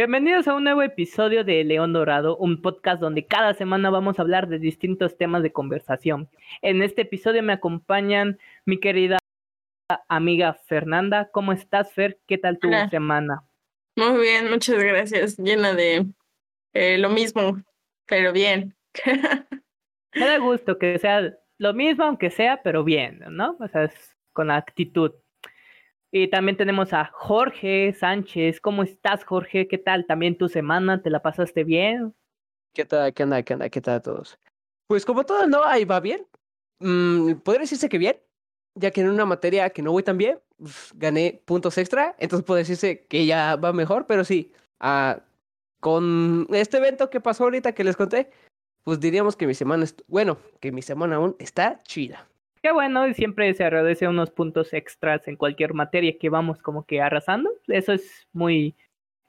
Bienvenidos a un nuevo episodio de León Dorado, un podcast donde cada semana vamos a hablar de distintos temas de conversación. En este episodio me acompañan mi querida amiga Fernanda. ¿Cómo estás, Fer? ¿Qué tal tu semana? Muy bien, muchas gracias. Llena de eh, lo mismo, pero bien. me da gusto que sea lo mismo, aunque sea, pero bien, ¿no? O sea, es con actitud. Y también tenemos a Jorge Sánchez. ¿Cómo estás, Jorge? ¿Qué tal? ¿También tu semana? ¿Te la pasaste bien? ¿Qué tal? ¿Qué onda? ¿Qué onda? ¿Qué tal a todos? Pues como todo, ¿no? Ahí va bien. Mm, Podría decirse que bien, ya que en una materia que no voy tan bien, gané puntos extra, entonces puede decirse que ya va mejor, pero sí, ah, con este evento que pasó ahorita que les conté, pues diríamos que mi semana, bueno, que mi semana aún está chida. Qué bueno, y siempre se agradece unos puntos extras en cualquier materia que vamos como que arrasando. Eso es muy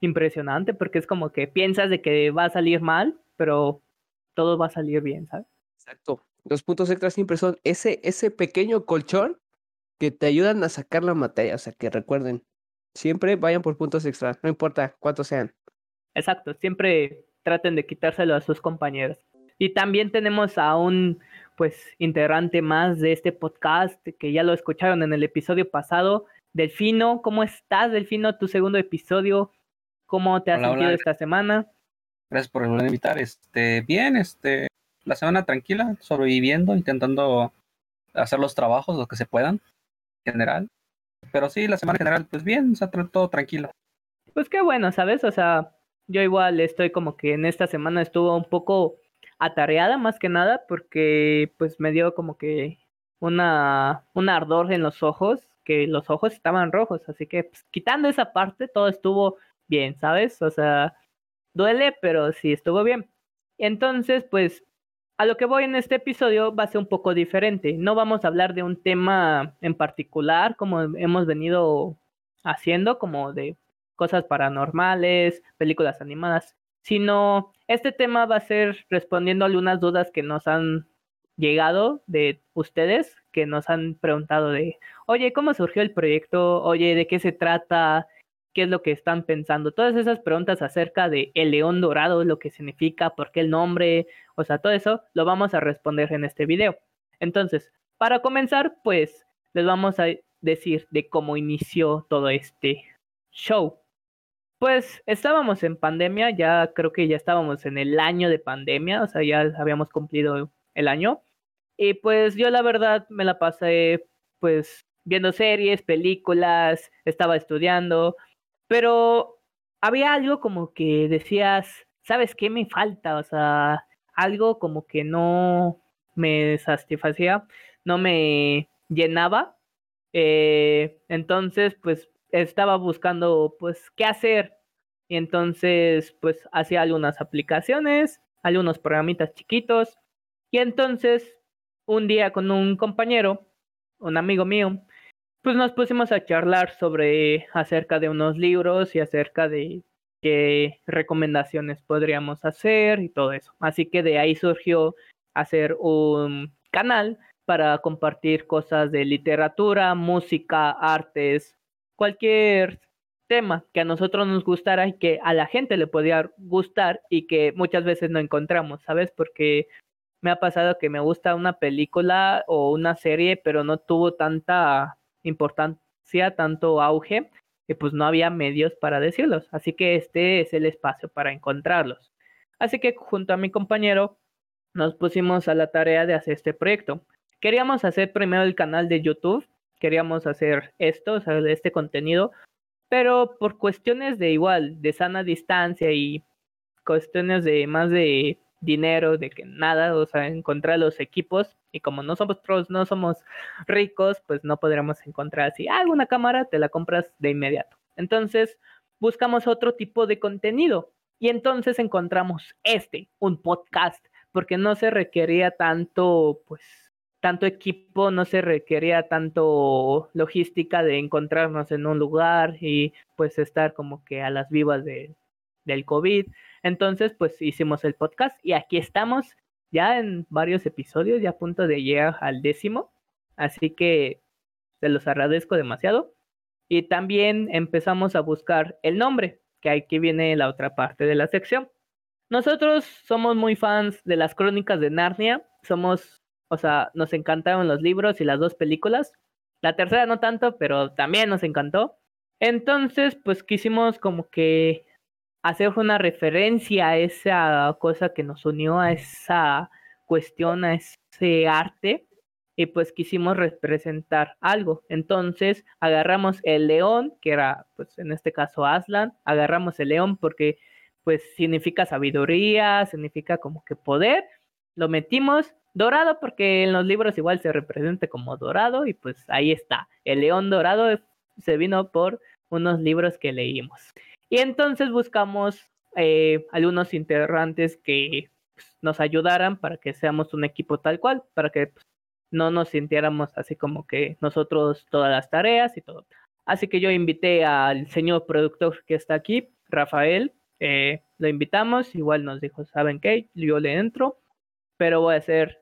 impresionante porque es como que piensas de que va a salir mal, pero todo va a salir bien, ¿sabes? Exacto. Los puntos extras siempre son ese, ese pequeño colchón que te ayudan a sacar la materia. O sea, que recuerden, siempre vayan por puntos extras, no importa cuántos sean. Exacto, siempre traten de quitárselo a sus compañeros. Y también tenemos a un pues integrante más de este podcast que ya lo escucharon en el episodio pasado. Delfino, ¿cómo estás, Delfino? Tu segundo episodio, ¿cómo te has sentido esta semana? Gracias por invitar. Este, bien, este, la semana tranquila, sobreviviendo, intentando hacer los trabajos, lo que se puedan, en general. Pero sí, la semana en general, pues bien, se ha todo tranquilo. Pues qué bueno, ¿sabes? O sea, yo igual estoy como que en esta semana estuvo un poco atareada más que nada porque pues me dio como que una, un ardor en los ojos, que los ojos estaban rojos, así que pues, quitando esa parte todo estuvo bien, ¿sabes? O sea, duele, pero sí estuvo bien. Entonces, pues a lo que voy en este episodio va a ser un poco diferente. No vamos a hablar de un tema en particular como hemos venido haciendo, como de cosas paranormales, películas animadas, sino este tema va a ser respondiendo algunas dudas que nos han llegado de ustedes, que nos han preguntado de, oye, ¿cómo surgió el proyecto? Oye, ¿de qué se trata? ¿Qué es lo que están pensando? Todas esas preguntas acerca de el león dorado, lo que significa, por qué el nombre, o sea, todo eso lo vamos a responder en este video. Entonces, para comenzar, pues les vamos a decir de cómo inició todo este show. Pues estábamos en pandemia, ya creo que ya estábamos en el año de pandemia, o sea, ya habíamos cumplido el año. Y pues yo la verdad me la pasé pues viendo series, películas, estaba estudiando, pero había algo como que decías, ¿sabes qué me falta? O sea, algo como que no me satisfacía, no me llenaba. Eh, entonces, pues estaba buscando pues qué hacer y entonces pues hacía algunas aplicaciones, algunos programitas chiquitos y entonces un día con un compañero, un amigo mío, pues nos pusimos a charlar sobre acerca de unos libros y acerca de qué recomendaciones podríamos hacer y todo eso. Así que de ahí surgió hacer un canal para compartir cosas de literatura, música, artes, cualquier tema que a nosotros nos gustara y que a la gente le podía gustar y que muchas veces no encontramos, ¿sabes? Porque me ha pasado que me gusta una película o una serie, pero no tuvo tanta importancia, tanto auge, que pues no había medios para decirlos. Así que este es el espacio para encontrarlos. Así que junto a mi compañero nos pusimos a la tarea de hacer este proyecto. Queríamos hacer primero el canal de YouTube queríamos hacer esto, o sea, este contenido, pero por cuestiones de igual, de sana distancia y cuestiones de más de dinero, de que nada, o sea, encontrar los equipos y como no somos no somos ricos, pues no podremos encontrar así, ah, una cámara, te la compras de inmediato. Entonces, buscamos otro tipo de contenido y entonces encontramos este, un podcast, porque no se requería tanto, pues, tanto equipo, no se requería tanto logística de encontrarnos en un lugar y pues estar como que a las vivas de, del COVID. Entonces, pues hicimos el podcast y aquí estamos ya en varios episodios, ya a punto de llegar al décimo. Así que se los agradezco demasiado. Y también empezamos a buscar el nombre. que aquí viene la otra parte de la sección. Nosotros somos muy fans de las crónicas de Narnia, somos, o sea, nos encantaron los libros y las dos películas. La tercera no tanto, pero también nos encantó. Entonces, pues quisimos como que hacer una referencia a esa cosa que nos unió, a esa cuestión, a ese arte, y pues quisimos representar algo. Entonces agarramos el león, que era pues en este caso Aslan, agarramos el león porque pues significa sabiduría, significa como que poder, lo metimos dorado porque en los libros igual se representa como dorado y pues ahí está, el león dorado se vino por unos libros que leímos. Y entonces buscamos eh, algunos integrantes que pues, nos ayudaran para que seamos un equipo tal cual, para que pues, no nos sintiéramos así como que nosotros todas las tareas y todo. Así que yo invité al señor productor que está aquí, Rafael, eh, lo invitamos, igual nos dijo, ¿saben qué? Yo le entro, pero voy a hacer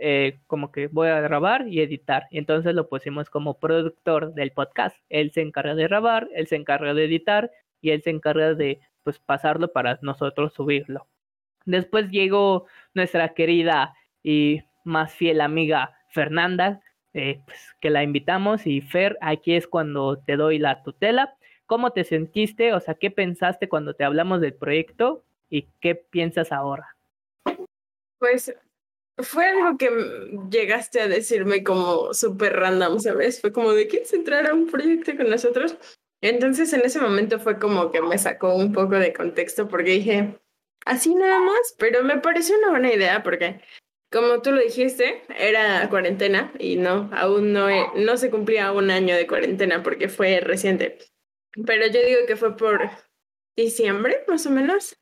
eh, como que voy a grabar y editar. Entonces lo pusimos como productor del podcast. Él se encarga de grabar, él se encarga de editar y él se encarga de pues pasarlo para nosotros subirlo. Después llegó nuestra querida y más fiel amiga Fernanda, eh, pues, que la invitamos. Y Fer, aquí es cuando te doy la tutela. ¿Cómo te sentiste? O sea, ¿qué pensaste cuando te hablamos del proyecto y qué piensas ahora? Pues fue algo que llegaste a decirme como súper random, ¿sabes? Fue como de ¿quieres entrar a un proyecto con nosotros? Entonces en ese momento fue como que me sacó un poco de contexto porque dije, así nada más, pero me pareció una buena idea porque como tú lo dijiste, era cuarentena y no, aún no, no se cumplía un año de cuarentena porque fue reciente. Pero yo digo que fue por diciembre, más o menos.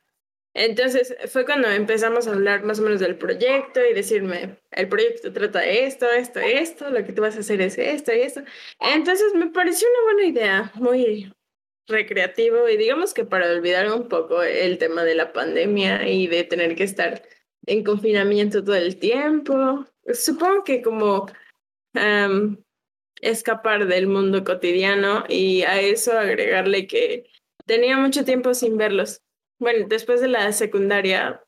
Entonces fue cuando empezamos a hablar más o menos del proyecto y decirme, el proyecto trata esto, esto, esto, lo que tú vas a hacer es esto y esto. Entonces me pareció una buena idea, muy recreativo y digamos que para olvidar un poco el tema de la pandemia y de tener que estar en confinamiento todo el tiempo. Supongo que como escapar del mundo cotidiano y a eso agregarle que tenía mucho tiempo sin verlos. Bueno, después de la secundaria,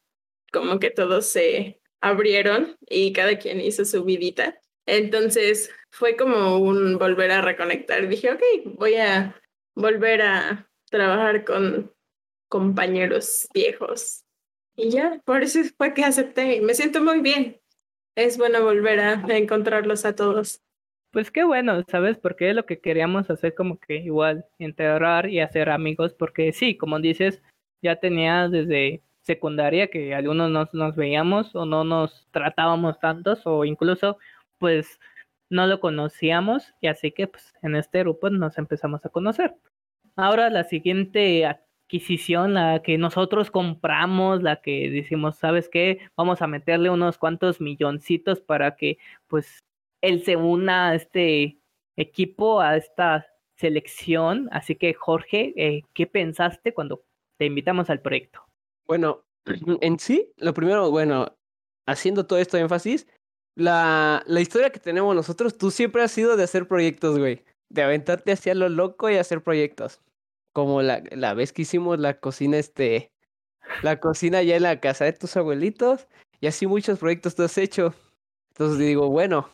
como que todos se abrieron y cada quien hizo su vidita. Entonces fue como un volver a reconectar. Dije, ok, voy a volver a trabajar con compañeros viejos y ya, por eso fue que acepté me siento muy bien. Es bueno volver a encontrarlos a todos. Pues qué bueno, ¿sabes? Porque lo que queríamos hacer como que igual, integrar y hacer amigos, porque sí, como dices, ya tenía desde secundaria que algunos nos, nos veíamos o no nos tratábamos tantos o incluso pues no lo conocíamos y así que pues en este grupo nos empezamos a conocer. Ahora la siguiente adquisición, la que nosotros compramos, la que decimos, ¿sabes qué? Vamos a meterle unos cuantos milloncitos para que pues él se una a este equipo, a esta selección. Así que Jorge, eh, ¿qué pensaste cuando te invitamos al proyecto? Bueno, en sí, lo primero, bueno, haciendo todo esto énfasis, la, la historia que tenemos nosotros, tú siempre has sido de hacer proyectos, güey. De aventarte hacia lo loco y hacer proyectos como la, la vez que hicimos la cocina, este, la cocina ya en la casa de tus abuelitos, y así muchos proyectos tú has hecho. Entonces digo, bueno,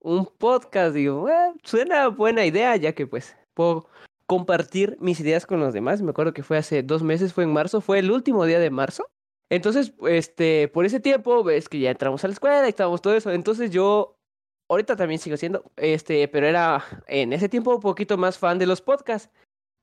un podcast, digo, suena buena idea, ya que pues puedo compartir mis ideas con los demás. Me acuerdo que fue hace dos meses, fue en marzo, fue el último día de marzo. Entonces, este, por ese tiempo, ves que ya entramos a la escuela y estábamos todo eso. Entonces yo, ahorita también sigo siendo, este, pero era en ese tiempo un poquito más fan de los podcasts.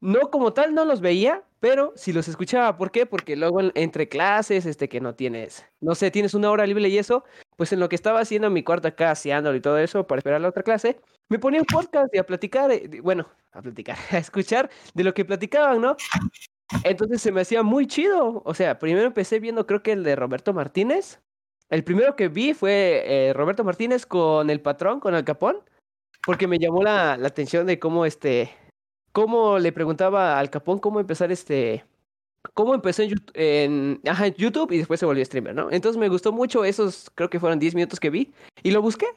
No como tal, no los veía, pero si los escuchaba. ¿Por qué? Porque luego entre clases, este, que no tienes, no sé, tienes una hora libre y eso, pues en lo que estaba haciendo en mi cuarto acá, haciéndolo y todo eso, para esperar la otra clase, me ponía un podcast y a platicar, eh, bueno, a platicar, a escuchar de lo que platicaban, ¿no? Entonces se me hacía muy chido. O sea, primero empecé viendo, creo que el de Roberto Martínez. El primero que vi fue eh, Roberto Martínez con el patrón, con el capón, porque me llamó la, la atención de cómo este cómo le preguntaba al Capón cómo empezar este, cómo empezó en, en, YouTube y después se volvió streamer, ¿no? Entonces me gustó mucho esos, creo que fueron 10 minutos que vi y lo busqué.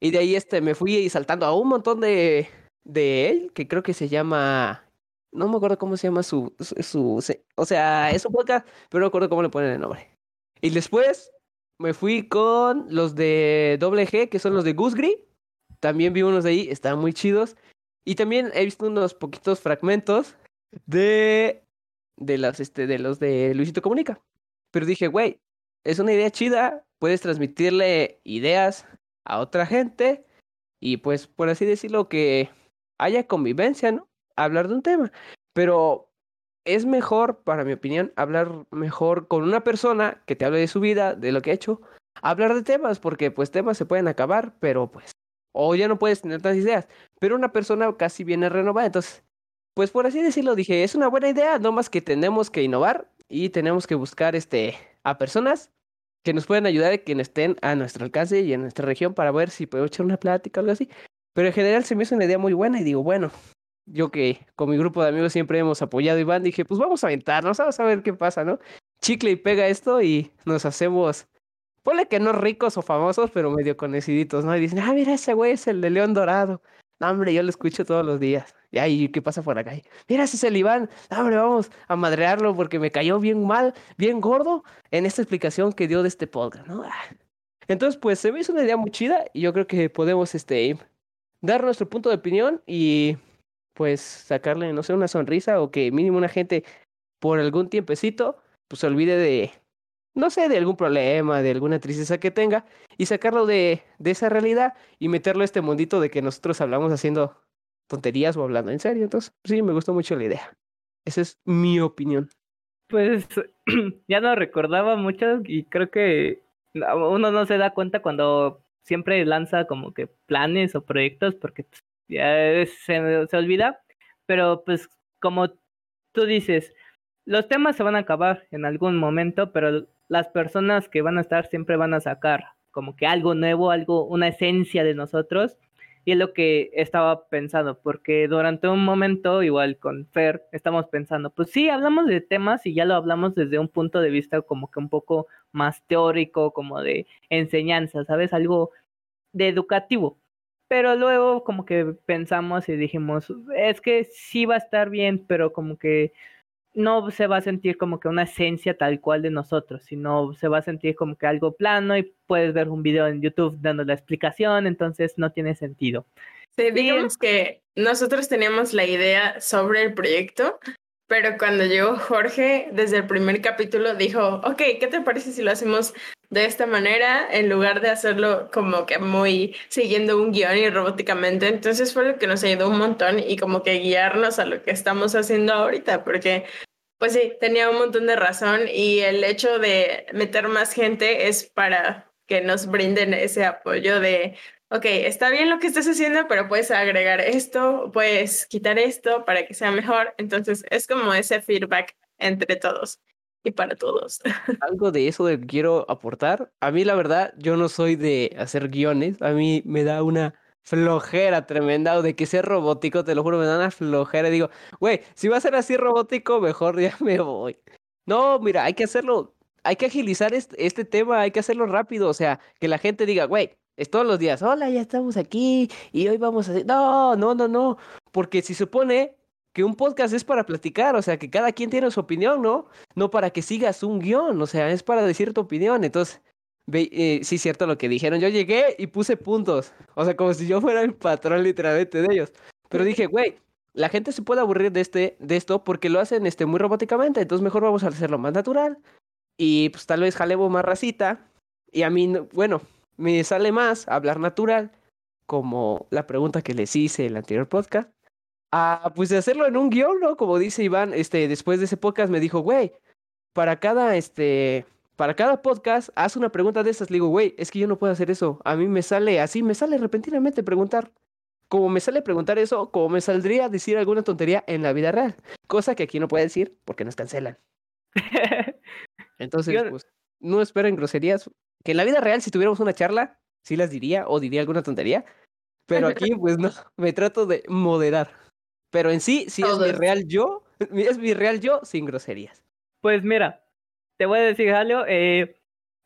Y de ahí este, me fui saltando a un montón de, de él, que creo que se llama No me acuerdo cómo se llama su, su, o sea, es un podcast, pero no me acuerdo cómo le ponen el nombre. Y después me fui con los de doble G, que son los de Gusgri. También vi unos de ahí, estaban muy chidos. Y también he visto unos poquitos fragmentos de, de, las, este, de los de Luisito Comunica. Pero dije, güey, es una idea chida, puedes transmitirle ideas a otra gente y pues, por así decirlo, que haya convivencia, ¿no? Hablar de un tema. Pero es mejor, para mi opinión, hablar mejor con una persona que te hable de su vida, de lo que ha hecho, hablar de temas, porque pues temas se pueden acabar, pero pues, o ya no puedes tener tantas ideas, pero una persona casi viene renovada, entonces, pues por así decirlo, dije, es una buena idea, no más que tenemos que innovar y tenemos que buscar este a personas que nos puedan ayudar y que estén a nuestro alcance y en nuestra región para ver si podemos echar una plática o algo así. Pero en general se me hizo una idea muy buena y digo, bueno, yo que con mi grupo de amigos siempre hemos apoyado a Iván, dije, pues vamos a aventarnos, vamos a ver qué pasa, ¿no? Chicle y pega esto y nos hacemos, ponle que no ricos o famosos, pero medio conociditos, ¿no? Y dicen, ah, mira, ese güey es el de León Dorado. Hombre, yo lo escucho todos los días. Y ahí, ¿qué pasa por acá? Mira, ese es el Iván. No, hombre, vamos a madrearlo porque me cayó bien mal, bien gordo en esta explicación que dio de este podcast. Ah. Entonces, pues se me hizo una idea muy chida y yo creo que podemos, este, dar nuestro punto de opinión y pues sacarle, no sé, una sonrisa o que mínimo una gente por algún tiempecito, pues se olvide de, no sé, de algún problema, de alguna tristeza que tenga y sacarlo de, de esa realidad y meterlo a este mundito de que nosotros hablamos haciendo tonterías o hablando en serio. Entonces, sí, me gustó mucho la idea. Esa es mi opinión. Pues ya no recordaba mucho y creo que uno no se da cuenta cuando siempre lanza como que planes o proyectos porque ya se, se olvida, pero pues como tú dices, los temas se van a acabar en algún momento, pero las personas que van a estar siempre van a sacar como que algo nuevo, algo, una esencia de nosotros. Y es lo que estaba pensando, porque durante un momento, igual con Fer, estamos pensando, pues sí, hablamos de temas y ya lo hablamos desde un punto de vista como que un poco más teórico, como de enseñanza, ¿sabes? Algo de educativo. Pero luego como que pensamos y dijimos, es que sí va a estar bien, pero como que no se va a sentir como que una esencia tal cual de nosotros, sino se va a sentir como que algo plano y puedes ver un video en YouTube dando la explicación, entonces no tiene sentido. Sí, digamos que nosotros teníamos la idea sobre el proyecto, pero cuando llegó Jorge, desde el primer capítulo dijo, ok, ¿qué te parece si lo hacemos de esta manera en lugar de hacerlo como que muy siguiendo un guion y robóticamente? Entonces fue lo que nos ayudó un montón y como que guiarnos a lo que estamos haciendo ahorita, porque pues sí, tenía un montón de razón y el hecho de meter más gente es para que nos brinden ese apoyo de ok, está bien lo que estás haciendo, pero puedes agregar esto, puedes quitar esto para que sea mejor. Entonces es como ese feedback entre todos y para todos. Algo de eso de que quiero aportar. A mí, la verdad, yo no soy de hacer guiones. A mí me da una flojera tremenda o de que sea robótico, te lo juro, me da una flojera. Digo, güey, si va a ser así robótico, mejor ya me voy. No, mira, hay que hacerlo, hay que agilizar este, tema, hay que hacerlo rápido. O sea, que la gente diga, güey, es todos los días, hola, ya estamos aquí y hoy vamos a hacer. No, no, no, no. Porque si supone que un podcast es para platicar, o sea, que cada quien tiene su opinión, ¿no? No para que sigas un guion, o sea, es para decir tu opinión. Entonces, ve, eh, sí, cierto lo que dijeron. Yo llegué y puse puntos, o sea, como si yo fuera el patrón literalmente de ellos. Pero dije, güey, la gente se puede aburrir de, este, de esto porque lo hacen este, muy robóticamente, entonces mejor vamos a hacerlo más natural. Y pues tal vez jalemos más racita. Y a mí, no- bueno, me sale más hablar natural, como la pregunta que les hice en el anterior podcast. Ah, pues de hacerlo en un guion, ¿no? Como dice Iván, este, después de ese podcast me dijo, güey, para cada, este, para cada podcast, haz una pregunta de esas. Le digo, güey, es que yo no puedo hacer eso. A mí me sale así, me sale repentinamente preguntar. Como me sale preguntar eso, como me saldría decir alguna tontería en la vida real. Cosa que aquí no puede decir porque nos cancelan. Entonces, Yo- pues, no esperen groserías. Que en la vida real, si tuviéramos una charla, sí las diría o diría alguna tontería. Pero aquí, pues no, me trato de moderar. Pero en sí, sí es mi real yo, es mi real yo sin groserías. Pues mira, te voy a decir algo. eh,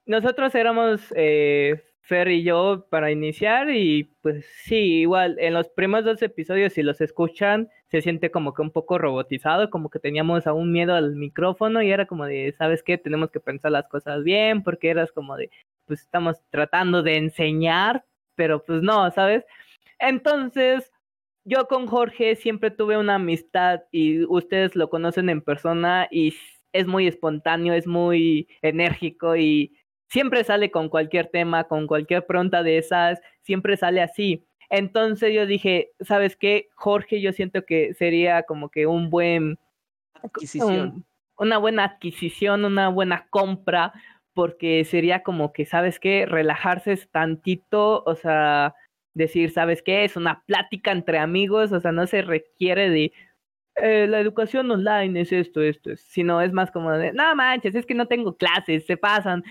nosotros éramos eh, Fer y yo para iniciar y pues sí, igual en los primeros dos episodios si los escuchan se siente como que un poco robotizado, como que teníamos aún miedo al micrófono y era como de, ¿sabes qué? Tenemos que pensar las cosas bien, porque eras como de, pues estamos tratando de enseñar, pero pues no, ¿sabes? Entonces, yo con Jorge siempre tuve una amistad y ustedes lo conocen en persona y es muy espontáneo, es muy enérgico y siempre sale con cualquier tema, con cualquier pregunta de esas, siempre sale así. Entonces yo dije, ¿sabes qué? Jorge, yo siento que sería como que un buen... Adquisición. una buena adquisición, una buena compra, porque sería como que, ¿sabes qué? Relajarse tantito, o sea, decir, ¿sabes qué? Es una plática entre amigos, o sea, no se requiere de eh, la educación online es esto, esto, es, sino es más como de, no manches, es que no tengo clases, se pasan.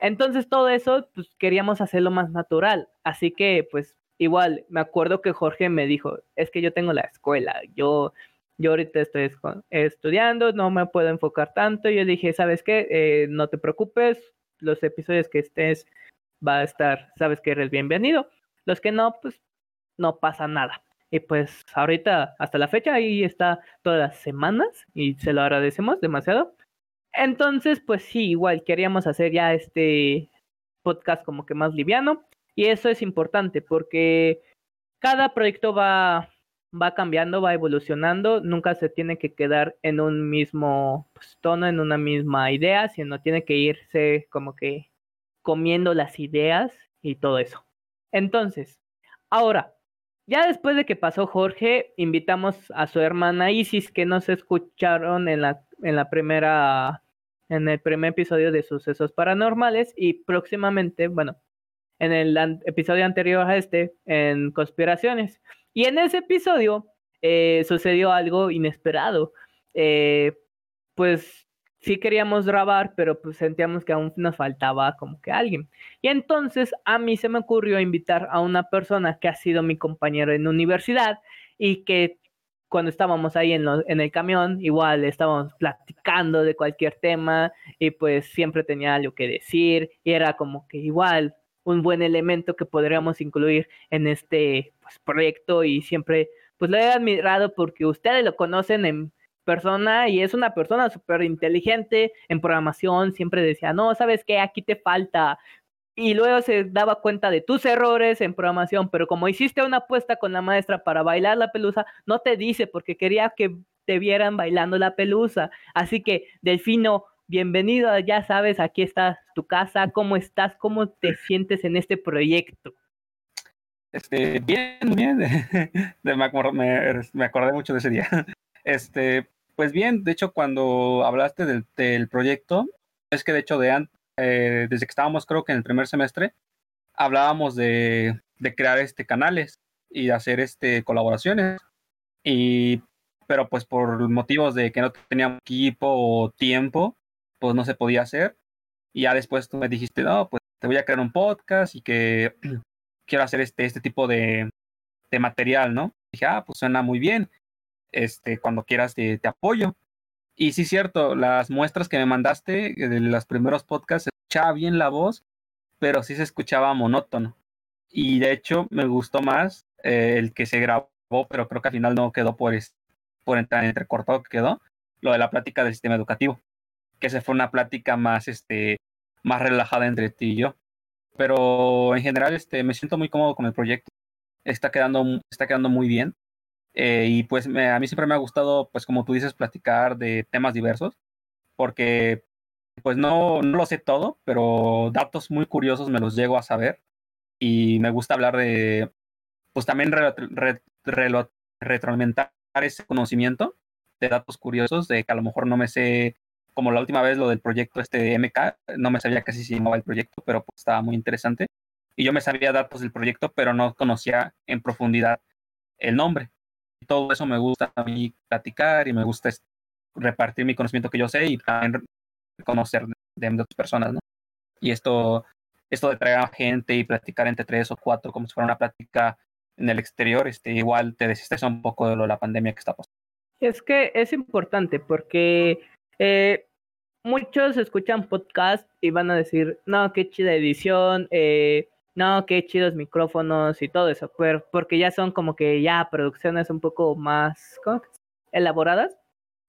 Entonces todo eso, pues queríamos hacerlo más natural. Así que, pues igual, me acuerdo que Jorge me dijo, es que yo tengo la escuela, yo, yo ahorita estoy estudiando, no me puedo enfocar tanto. Yo dije, ¿sabes qué? Eh, no te preocupes, los episodios que estés va a estar, sabes que eres bienvenido. Los que no, pues no pasa nada. Y pues ahorita, hasta la fecha, ahí está todas las semanas y se lo agradecemos demasiado. Entonces, pues sí, igual queríamos hacer ya este podcast como que más liviano. Y eso es importante porque cada proyecto va, va cambiando, va evolucionando. Nunca se tiene que quedar en un mismo pues, tono, en una misma idea, sino tiene que irse como que comiendo las ideas y todo eso. Entonces, ahora, ya después de que pasó Jorge, invitamos a su hermana Isis, que nos escucharon en la, en la primera, en el primer episodio de Sucesos Paranormales y próximamente, bueno, en el episodio anterior a este, en Conspiraciones. Y en ese episodio eh, sucedió algo inesperado. Eh, pues sí queríamos grabar, pero pues sentíamos que aún nos faltaba como que alguien. Y entonces a mí se me ocurrió invitar a una persona que ha sido mi compañero en universidad y que cuando estábamos ahí en, en el camión, igual estábamos platicando de cualquier tema y pues siempre tenía algo que decir y era como que igual un buen elemento que podríamos incluir en este pues, proyecto y siempre pues lo he admirado porque ustedes lo conocen en persona y es una persona súper inteligente en programación, siempre decía, no, sabes qué, aquí te falta. Y luego se daba cuenta de tus errores en programación, pero como hiciste una apuesta con la maestra para bailar la pelusa, no te dice porque quería que te vieran bailando la pelusa. Así que, Delfino, bienvenido, ya sabes, aquí está tu casa, ¿cómo estás? ¿Cómo te sientes en este proyecto? Este, bien, bien. me, acordé mucho de ese día. Este, pues bien, de hecho, cuando hablaste del, proyecto, es que de hecho, de, eh, desde que estábamos, creo que en el primer semestre, hablábamos de, crear este canales y hacer este colaboraciones. Y, pero pues por motivos de que no teníamos equipo o tiempo, pues no se podía hacer. Y ya después tú me dijiste, no, pues te voy a crear un podcast y que quiero hacer este, este tipo de, material, ¿no? dije, ah, pues suena muy bien este, cuando quieras te, apoyo. Y sí, cierto, las muestras que me mandaste eh, de los primeros podcasts, se escuchaba bien la voz, pero sí se escuchaba monótono. Y de hecho me gustó más eh, el que se grabó, pero creo que al final no quedó por, por entrar entrecortado que quedó, lo de la plática del sistema educativo, que se fue una plática más, este, más relajada entre ti y yo. Pero en general este, me siento muy cómodo con el proyecto. Está quedando, está quedando muy bien. Eh, y pues a mí siempre me ha gustado, pues como tú dices, platicar de temas diversos, porque pues no, no lo sé todo, pero datos muy curiosos me los llego a saber y me gusta hablar de, pues también retroalimentar ese conocimiento de datos curiosos, de que a lo mejor no me sé, como la última vez lo del proyecto este de MK, no me sabía casi si llamaba el proyecto, pero pues estaba muy interesante. Y yo me sabía datos del proyecto, pero no conocía en profundidad el nombre todo eso me gusta a mí platicar y me gusta repartir mi conocimiento que yo sé y también conocer de, otras personas, ¿no? Y esto, esto de traer a gente y platicar entre tres o cuatro como si fuera una plática en el exterior, este, igual te desestresa un poco de lo, la pandemia que está pasando. Es que es importante porque eh, muchos escuchan podcast y van a decir, no, qué chida edición, eh, no, qué chidos micrófonos y todo eso, pero porque ya son como que ya producciones un poco más ¿cómo? elaboradas,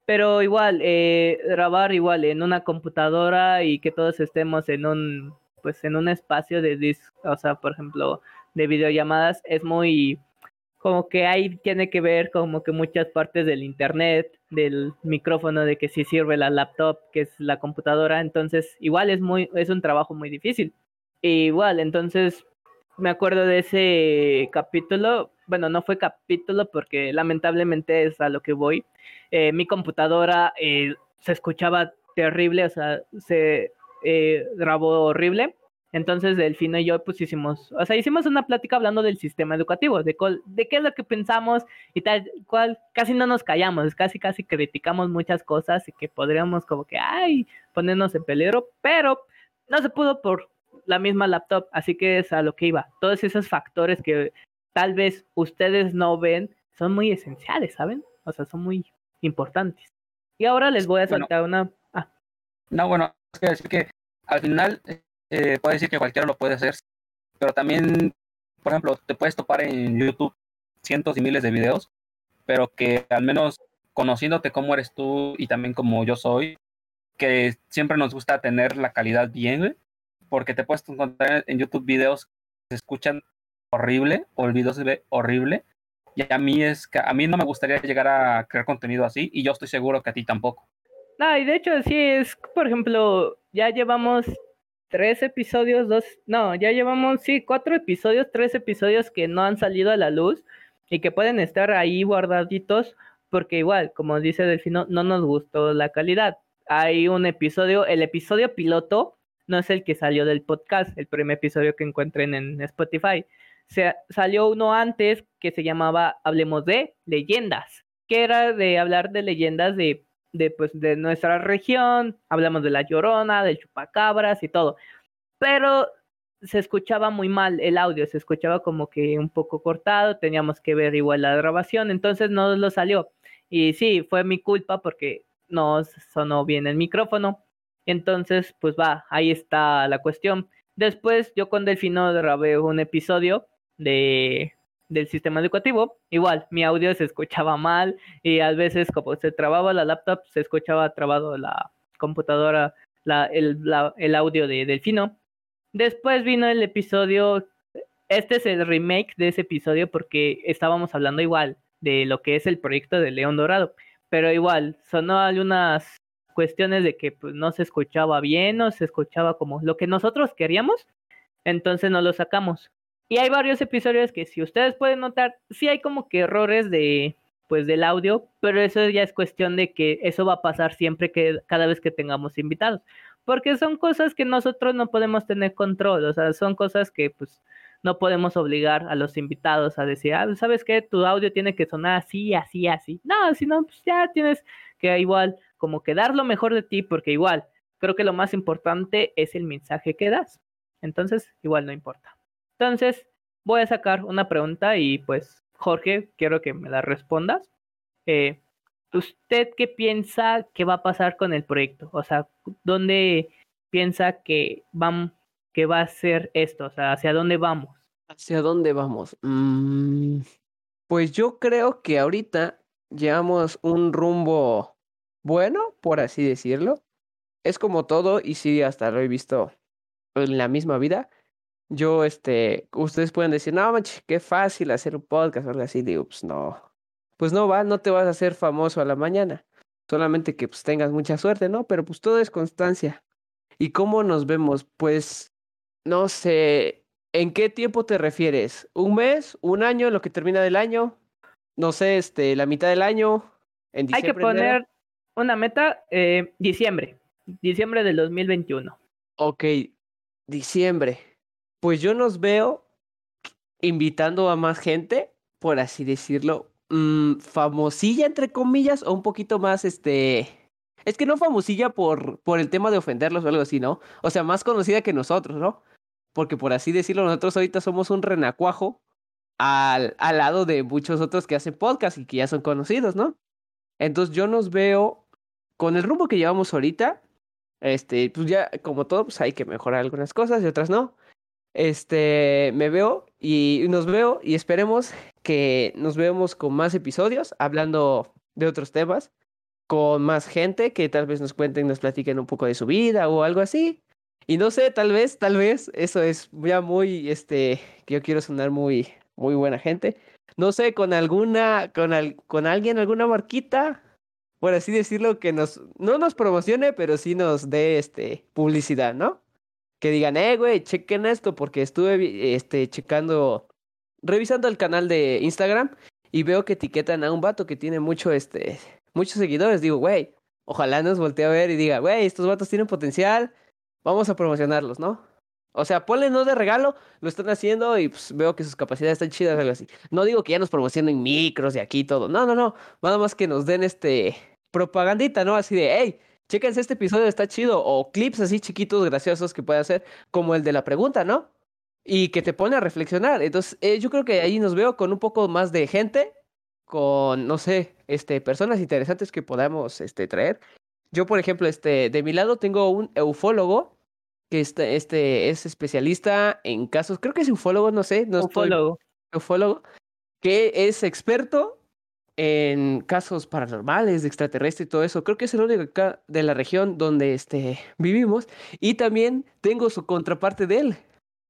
pero igual, eh, grabar igual en una computadora y que todos estemos en un, pues en un espacio de disc, o sea, por ejemplo, de videollamadas, es muy, como que ahí tiene que ver como que muchas partes del internet, del micrófono, de que si sirve la laptop, que es la computadora, entonces igual es muy, es un trabajo muy difícil. igual, entonces me acuerdo de ese capítulo, bueno, no fue capítulo porque lamentablemente es a lo que voy. Eh, mi computadora eh, se escuchaba terrible, o sea, se eh, grabó horrible. Entonces Delfino y yo pues hicimos, o sea, hicimos una plática hablando del sistema educativo, de, de qué es lo que pensamos y tal cual, casi no nos callamos, casi casi criticamos muchas cosas y que podríamos como que, ay, ponernos en peligro, pero no se pudo por la misma laptop, así que es a lo que iba. Todos esos factores que tal vez ustedes no ven son muy esenciales, ¿saben? O sea, son muy importantes. Y ahora les voy a saltar una... Ah. No, bueno, es que decir que al final eh, puede decir que cualquiera lo puede hacer, pero también, por ejemplo, te puedes topar en YouTube cientos y miles de videos, pero que al menos conociéndote cómo eres tú y también como yo soy, que siempre nos gusta tener la calidad bien, porque te puedes encontrar en YouTube videos que se escuchan horrible o el video se ve horrible. Y a mí es que a mí no me gustaría llegar a crear contenido así y yo estoy seguro que a ti tampoco. No, y de hecho sí es, por ejemplo, ya llevamos tres episodios, dos, no, ya llevamos, sí, cuatro episodios, tres episodios que no han salido a la luz y que pueden estar ahí guardaditos porque igual, como dice Delfino, no nos gustó la calidad. Hay un episodio, el episodio piloto no es el que salió del podcast, el primer episodio que encuentren en Spotify. Se, salió uno antes que se llamaba Hablemos de leyendas, que era de hablar de leyendas de, de, pues, de nuestra región, hablamos de la llorona, del chupacabras y todo. Pero se escuchaba muy mal el audio, se escuchaba como que un poco cortado, teníamos que ver igual la grabación, entonces no lo salió. Y sí, fue mi culpa porque no sonó bien el micrófono. Entonces, pues va, ahí está la cuestión. Después, yo con Delfino grabé un episodio de, del sistema educativo. Igual, mi audio se escuchaba mal y a veces como se trababa la laptop, se escuchaba trabado la computadora, la, el, el audio de Delfino. Después vino el episodio, este es el remake de ese episodio porque estábamos hablando igual de lo que es el proyecto de León Dorado, pero igual sonó algunas cuestiones de que pues, no se escuchaba bien, no se escuchaba como lo que nosotros queríamos, entonces no lo sacamos. Y hay varios episodios que si ustedes pueden notar, sí hay como que errores de pues del audio, pero eso ya es cuestión de que eso va a pasar siempre que cada vez que tengamos invitados, porque son cosas que nosotros no podemos tener control, o sea, son cosas que pues no podemos obligar a los invitados a decir, ah, ¿sabes qué? Tu audio tiene que sonar así, así, así. No, si no, pues ya tienes que igual como que dar lo mejor de ti, porque igual creo que lo más importante es el mensaje que das. Entonces, igual no importa. Entonces, voy a sacar una pregunta y pues, Jorge, quiero que me la respondas. Eh, ¿Usted qué piensa que va a pasar con el proyecto? O sea, ¿dónde piensa que, van, que va a ser esto? O sea, ¿hacia dónde vamos? ¿Hacia dónde vamos? Mm, pues yo creo que ahorita llevamos un rumbo bueno, por así decirlo. Es como todo, y sí, hasta lo he visto en la misma vida. Yo, este, ustedes pueden decir, no, manches, qué fácil hacer un podcast o algo así. Digo, pues no. Pues no va, no te vas a hacer famoso a la mañana. Solamente que pues tengas mucha suerte, ¿no? Pero pues todo es constancia. ¿Y cómo nos vemos? Pues, no sé, ¿en qué tiempo te refieres? ¿Un mes? ¿Un año? ¿Lo que termina del año? No sé, este, la mitad del año. En Hay que poner una meta, eh, diciembre, diciembre del 2021. Ok, diciembre. Pues yo nos veo invitando a más gente, por así decirlo, mm, famosilla entre comillas, o un poquito más, este... Es que no famosilla por, por el tema de ofenderlos o algo así, ¿no? O sea, más conocida que nosotros, ¿no? Porque por así decirlo, nosotros ahorita somos un renacuajo al, al lado de muchos otros que hacen podcast y que ya son conocidos, ¿no? Entonces yo nos veo con el rumbo que llevamos ahorita, este, pues ya como todo, pues hay que mejorar algunas cosas y otras no. Este, me veo y nos veo y esperemos que nos veamos con más episodios hablando de otros temas, con más gente que tal vez nos cuenten, nos platiquen un poco de su vida o algo así. Y no sé, tal vez, tal vez, eso es ya muy, este, que yo quiero sonar muy, muy buena gente. No sé, con alguna, con, al, con alguien, alguna marquita, por así decirlo, que nos, no nos promocione, pero sí nos dé, este, publicidad, ¿no? Que digan, eh, güey, chequen esto, porque estuve, este, checando, revisando el canal de Instagram y veo que etiquetan a un vato que tiene mucho, este, muchos seguidores. Digo, güey, ojalá nos voltee a ver y diga, güey, estos vatos tienen potencial, vamos a promocionarlos, ¿no? O sea, ponle no de regalo, lo están haciendo y pues, veo que sus capacidades están chidas, algo así. No digo que ya nos promocionen micros y aquí todo. No, no, no. Nada más que nos den este propagandita, ¿no? Así de, hey, chéquense este episodio, está chido. O clips así chiquitos, graciosos que puede hacer, como el de la pregunta, ¿no? Y que te pone a reflexionar. Entonces, eh, yo creo que ahí nos veo con un poco más de gente, con, no sé, este, personas interesantes que podamos este, traer. Yo, por ejemplo, este, de mi lado tengo un eufólogo que este, este es especialista en casos, creo que es ufólogo, no sé, no Ufólogo. ufólogo, que es experto en casos paranormales, de extraterrestre y todo eso. Creo que es el único acá de la región donde este, vivimos. Y también tengo su contraparte de él,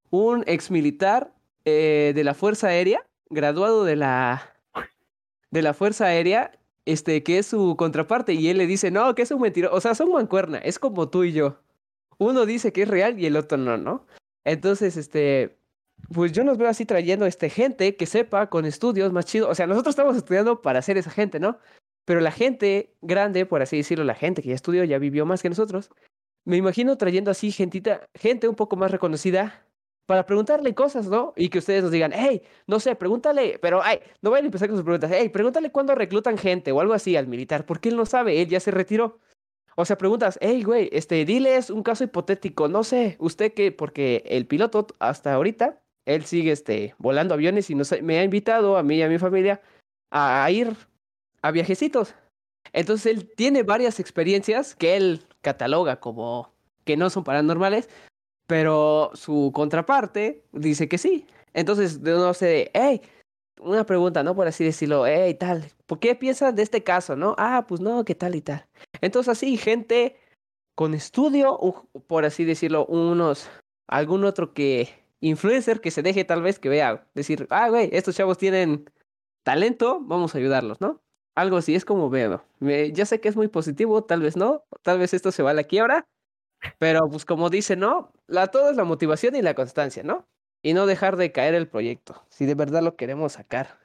un ex militar eh, de la Fuerza Aérea, graduado de la, de la Fuerza Aérea, este, que es su contraparte. Y él le dice, no, que es un mentiroso. O sea, son mancuerna, es como tú y yo uno dice que es real y el otro no, ¿no? Entonces, este, pues yo nos veo así trayendo este gente que sepa con estudios más chidos. O sea, nosotros estamos estudiando para ser esa gente, ¿no? Pero la gente grande, por así decirlo, la gente que ya estudió, ya vivió más que nosotros, me imagino trayendo así gentita, gente un poco más reconocida para preguntarle cosas, ¿no? Y que ustedes nos digan, hey, no sé, pregúntale, pero ay, no vayan a empezar con sus preguntas, hey, pregúntale cuándo reclutan gente o algo así al militar, porque él no sabe, él ya se retiró. O sea, preguntas, hey, güey, este, diles un caso hipotético, no sé, usted qué, porque el piloto hasta ahorita, él sigue, este, volando aviones y me ha invitado a mí y a mi familia a, ir a viajecitos. Entonces él tiene varias experiencias que él cataloga como que no son paranormales, pero su contraparte dice que sí. Entonces, no sé, hey, una pregunta, ¿no? Por así decirlo, hey, tal, ¿por qué piensas de este caso, no? Ah, pues no, ¿qué tal y tal? Entonces así, gente con estudio, por así decirlo, unos, algún otro que, influencer que se deje tal vez que vea, decir, ah, güey, estos chavos tienen talento, vamos a ayudarlos, ¿no? Algo así, es como veo. ya sé que es muy positivo, tal vez no, tal vez esto se va a la quiebra, pero pues como dice, ¿no? La, todo es la motivación y la constancia, ¿no? Y no dejar de caer el proyecto, si de verdad lo queremos sacar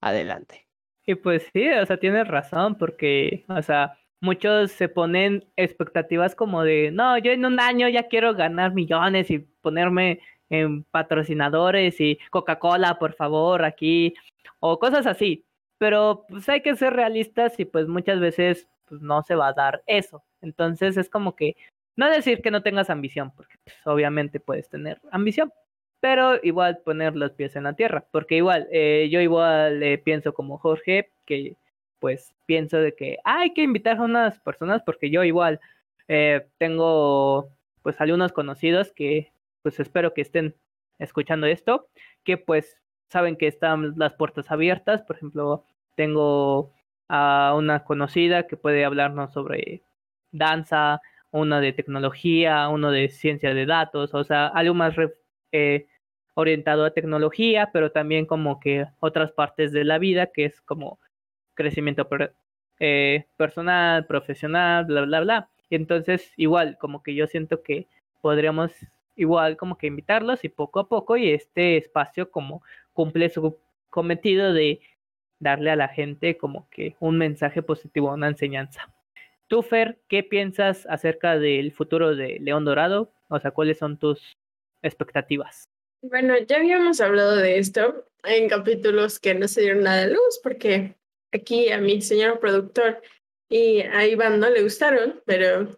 adelante. Y pues sí, o sea, tienes razón, porque, o sea, muchos se ponen expectativas como de, no, yo en un año ya quiero ganar millones y ponerme en patrocinadores y Coca-Cola, por favor, aquí, o cosas así. Pero pues hay que ser realistas y pues muchas veces pues, no se va a dar eso. Entonces es como que, no decir que no tengas ambición, porque pues, obviamente puedes tener ambición, pero igual poner los pies en la tierra, porque igual, eh, yo igual eh, pienso como Jorge, que pues pienso de que hay que invitar a unas personas porque yo igual eh, tengo pues algunos conocidos que pues espero que estén escuchando esto, que pues saben que están las puertas abiertas, por ejemplo, tengo a una conocida que puede hablarnos sobre danza, una de tecnología, uno de ciencia de datos, o sea, algo más eh, orientado a tecnología, pero también como que otras partes de la vida, que es como crecimiento eh, personal, profesional, bla, bla, bla. Y entonces, igual, como que yo siento que podríamos igual como que invitarlos y poco a poco y este espacio como cumple su cometido de darle a la gente como que un mensaje positivo, una enseñanza. Tú, Fer, ¿qué piensas acerca del futuro de León Dorado? O sea, ¿cuáles son tus expectativas? Bueno, ya habíamos hablado de esto en capítulos que no se dieron nada de luz porque aquí a mi señor productor y a Iván no le gustaron, pero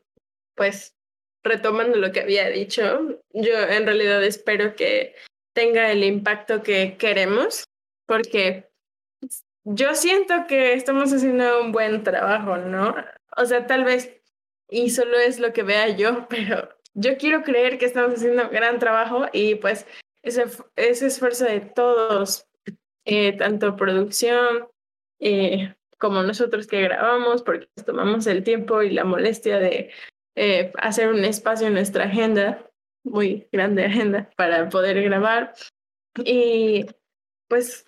pues retomando lo que había dicho, yo en realidad espero que tenga el impacto que queremos, porque yo siento que estamos haciendo un buen trabajo, ¿no? O sea, tal vez, y solo es lo que vea yo, pero yo quiero creer que estamos haciendo un gran trabajo y pues ese, ese esfuerzo de todos, eh, tanto producción eh, como nosotros que grabamos, porque tomamos el tiempo y la molestia de eh, hacer un espacio en nuestra agenda, muy grande agenda, para poder grabar. Y pues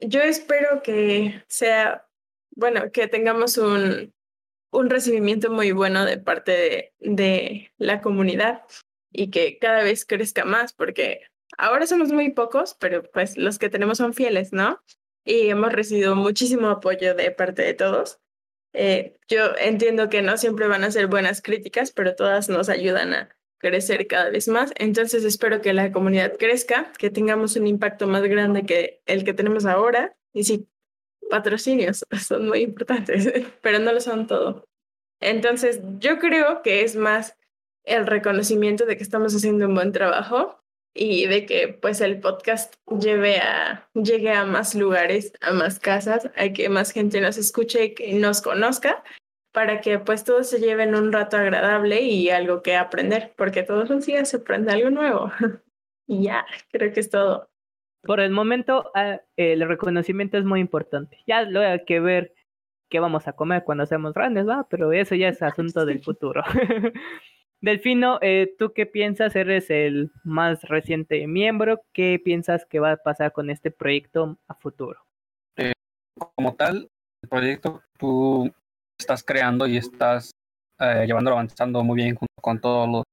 yo espero que sea, bueno, que tengamos un, un recibimiento muy bueno de parte de, de la comunidad y que cada vez crezca más, porque ahora somos muy pocos, pero pues los que tenemos son fieles, ¿no? Y hemos recibido muchísimo apoyo de parte de todos. Eh, yo entiendo que no siempre van a ser buenas críticas, pero todas nos ayudan a crecer cada vez más. Entonces espero que la comunidad crezca, que tengamos un impacto más grande que el que tenemos ahora. Y sí, patrocinios son muy importantes, pero no lo son todo. Entonces yo creo que es más el reconocimiento de que estamos haciendo un buen trabajo y de que pues el podcast lleve a, llegue a más lugares, a más casas, a que más gente nos escuche y que nos conozca para que pues todos se lleven un rato agradable y algo que aprender, porque todos los días se aprende algo nuevo. y ya, creo que es todo. Por el momento, ah, el reconocimiento es muy importante. Ya luego hay que ver qué vamos a comer cuando seamos grandes, ¿va? Pero eso ya es asunto del futuro. Delfino, eh, ¿tú qué piensas? Eres el más reciente miembro. ¿Qué piensas que va a pasar con este proyecto a futuro? Eh, como tal, el proyecto tú estás creando y estás eh, llevándolo avanzando muy bien junto con todos los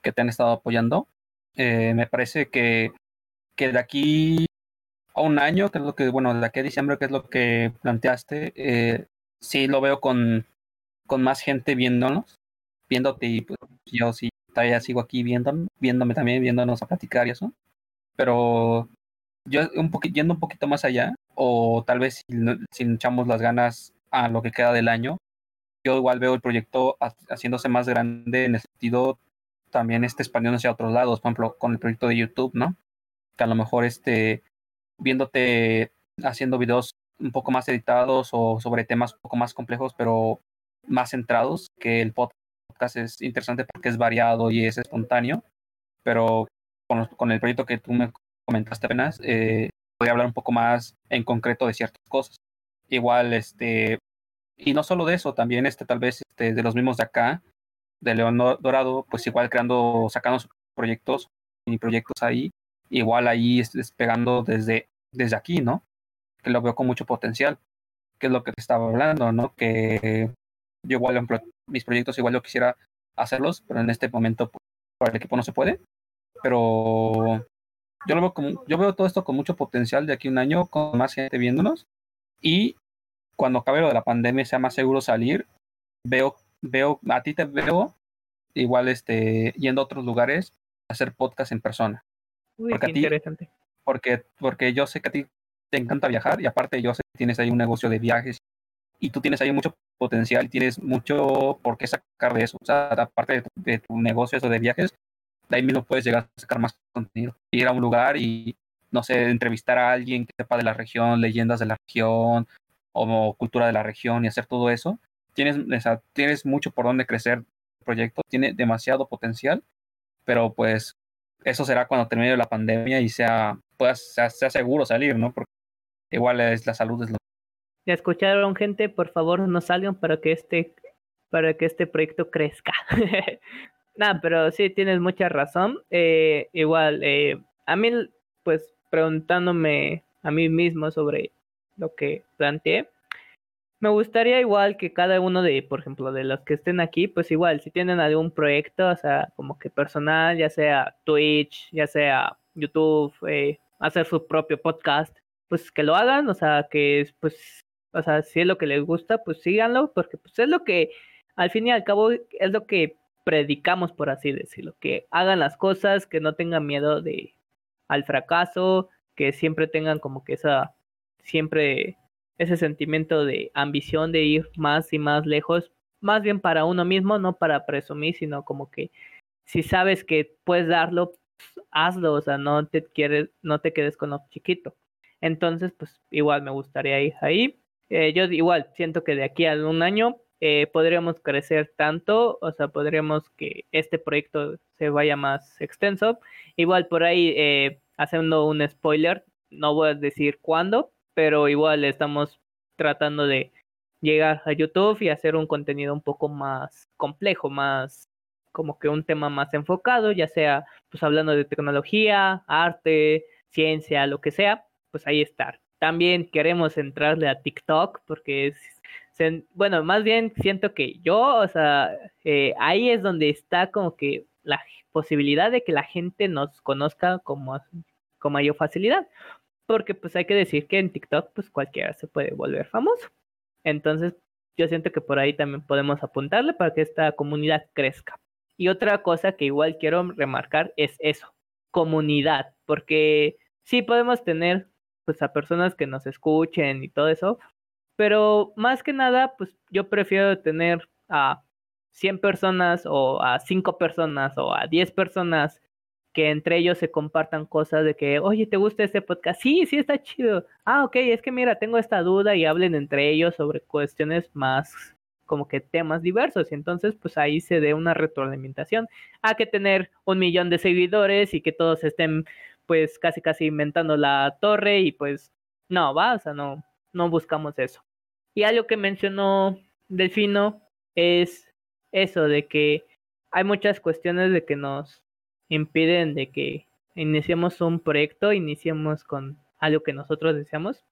que te han estado apoyando. Eh, me parece que, que de aquí a un año, que es lo que, bueno, de aquí a diciembre, que es lo que planteaste, eh, sí lo veo con, con más gente viéndonos viéndote y pues, yo sí todavía sigo aquí viéndome, viéndome también, viéndonos a platicar y eso. Pero yo un yendo un poquito más allá, o tal vez si, si echamos las ganas a lo que queda del año, yo igual veo el proyecto haciéndose más grande en el sentido también este expandiéndose a otros lados, por ejemplo, con el proyecto de YouTube, ¿no? Que a lo mejor este viéndote haciendo videos un poco más editados o sobre temas un poco más complejos, pero más centrados que el podcast es interesante porque es variado y es espontáneo, pero con, con el proyecto que tú me comentaste apenas, eh, voy a hablar un poco más en concreto de ciertas cosas. Igual, este, y no solo de eso, también este, tal vez este, de los mismos de acá, de León Dorado, pues igual creando, sacando proyectos, y proyectos ahí, igual ahí despegando desde, desde aquí, ¿no? Que lo veo con mucho potencial, que es lo que te estaba hablando, ¿no? Que yo igual, mis proyectos igual yo quisiera hacerlos, pero en este momento pues, por el equipo no se puede. Pero yo lo veo como, yo veo todo esto con mucho potencial de aquí a un año, con más gente viéndonos. Y cuando acabe lo de la pandemia sea más seguro salir, veo, veo, a ti te veo igual este, yendo a otros lugares a hacer podcast en persona. porque interesante. Porque, porque yo sé que a ti te encanta viajar y aparte yo sé que tienes ahí un negocio de viajes y tú tienes ahí mucho potencial, tienes mucho por qué sacar de eso. O sea, aparte de tu, negocio, eso de viajes, de ahí mismo puedes llegar a sacar más contenido. Ir a un lugar y, no sé, entrevistar a alguien que sepa de la región, leyendas de la región o cultura de la región y hacer todo eso. Tienes, o sea, tienes mucho por donde crecer el proyecto, tiene demasiado potencial, pero pues eso será cuando termine la pandemia y sea, puedas, sea, sea seguro salir, ¿no? Porque igual es la salud es lo ya escucharon gente, por favor no salgan para que este, para que este proyecto crezca. Nada, pero sí tienes mucha razón. Eh, igual, eh, a mí, pues preguntándome a mí mismo sobre lo que planteé, me gustaría igual que cada uno de, por ejemplo, de los que estén aquí, pues igual, si tienen algún proyecto, o sea, como que personal, ya sea Twitch, ya sea YouTube, eh, hacer su propio podcast, pues que lo hagan, o sea, que pues o sea, si es lo que les gusta, pues síganlo, porque pues es lo que, al fin y al cabo, es lo que predicamos, por así decirlo, que hagan las cosas, que no tengan miedo de al fracaso, que siempre tengan como que esa, siempre ese sentimiento de ambición de ir más y más lejos, más bien para uno mismo, no para presumir, sino como que si sabes que puedes darlo, pues, hazlo, o sea, no te quieres, no te quedes con lo chiquito. Entonces, pues igual me gustaría ir ahí. Eh, yo igual siento que de aquí a un año eh, podríamos crecer tanto, o sea, podríamos que este proyecto se vaya más extenso. Igual por ahí, eh, haciendo un spoiler, no voy a decir cuándo, pero igual estamos tratando de llegar a YouTube y hacer un contenido un poco más complejo, más como que un tema más enfocado, ya sea pues hablando de tecnología, arte, ciencia, lo que sea, pues ahí estar. También queremos entrarle a TikTok porque es bueno, más bien siento que yo, o sea, eh, ahí es donde está como que la posibilidad de que la gente nos conozca como con mayor facilidad. Porque pues hay que decir que en TikTok pues cualquiera se puede volver famoso. Entonces yo siento que por ahí también podemos apuntarle para que esta comunidad crezca. Y otra cosa que igual quiero remarcar es eso, comunidad, porque sí podemos tener pues a personas que nos escuchen y todo eso, pero más que nada, pues yo prefiero tener a 100 personas o a 5 personas o a 10 personas que entre ellos se compartan cosas de que, oye, ¿te gusta este podcast? Sí, sí, está chido. Ah, ok, es que mira, tengo esta duda y hablen entre ellos sobre cuestiones más como que temas diversos y entonces pues ahí se dé una retroalimentación. Hay que tener un millón de seguidores y que todos estén pues casi casi inventando la torre y pues no, va, o sea, no, no buscamos eso. Y algo que mencionó Delfino es eso de que hay muchas cuestiones de que nos impiden de que iniciemos un proyecto, iniciemos con algo que nosotros deseamos.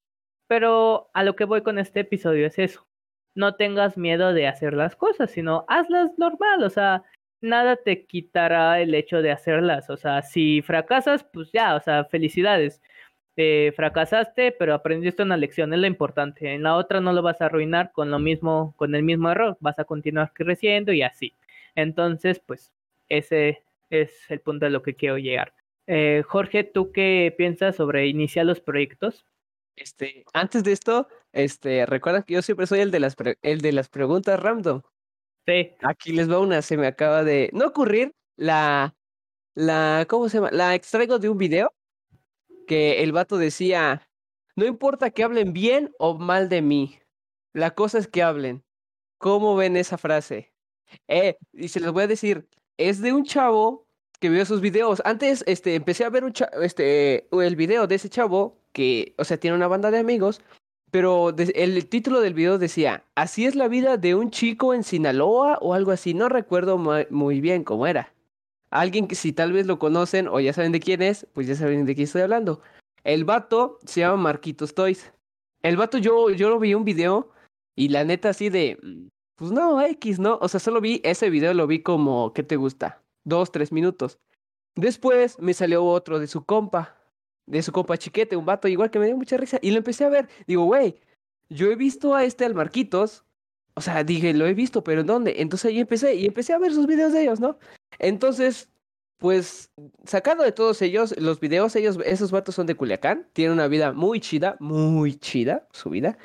Pero a lo que voy con este episodio es eso. No tengas miedo de hacer las cosas, sino hazlas normal. O sea, nada te quitará el hecho de hacerlas. O sea, si fracasas, pues ya, o sea, felicidades fracasaste, pero aprendiste una lección, es lo importante. En la otra no lo vas a arruinar con lo mismo, con el mismo error, vas a continuar creciendo y así. Entonces, pues, ese es el punto de lo que quiero llegar. Eh, Jorge, ¿tú qué piensas sobre iniciar los proyectos? Este, antes de esto, este, recuerda que yo siempre soy el de las, el de las preguntas random. Aquí les va una, se me acaba de no ocurrir la, la, ¿cómo se llama? La extraigo de un video que el vato decía, no importa que hablen bien o mal de mí, la cosa es que hablen. ¿Cómo ven esa frase? Eh, y se les voy a decir, es de un chavo que vio sus videos. Antes, este, empecé a ver un este, el video de ese chavo que, o sea, tiene una banda de amigos, pero el título del video decía, así es la vida de un chico en Sinaloa o algo así, no recuerdo muy bien cómo era. Alguien que si tal vez lo conocen o ya saben de quién es, pues ya saben de quién estoy hablando. El vato se llama Marquitos Toys. El vato yo, yo lo vi un video y la neta así de, pues no, X, ¿no? O sea, solo vi ese video, lo vi como, ¿qué te gusta? Dos, tres minutos. Después me salió otro de su compa, de su compa chiquete, un vato igual que me dio mucha risa. Y lo empecé a ver. Digo, güey, yo he visto a este al Marquitos. O sea, dije, lo he visto, pero ¿en dónde? Entonces ahí empecé y empecé a ver sus videos de ellos, ¿no? Entonces, pues, sacando de todos ellos, los videos, ellos, esos vatos son de Culiacán, tienen una vida muy chida, muy chida, su vida,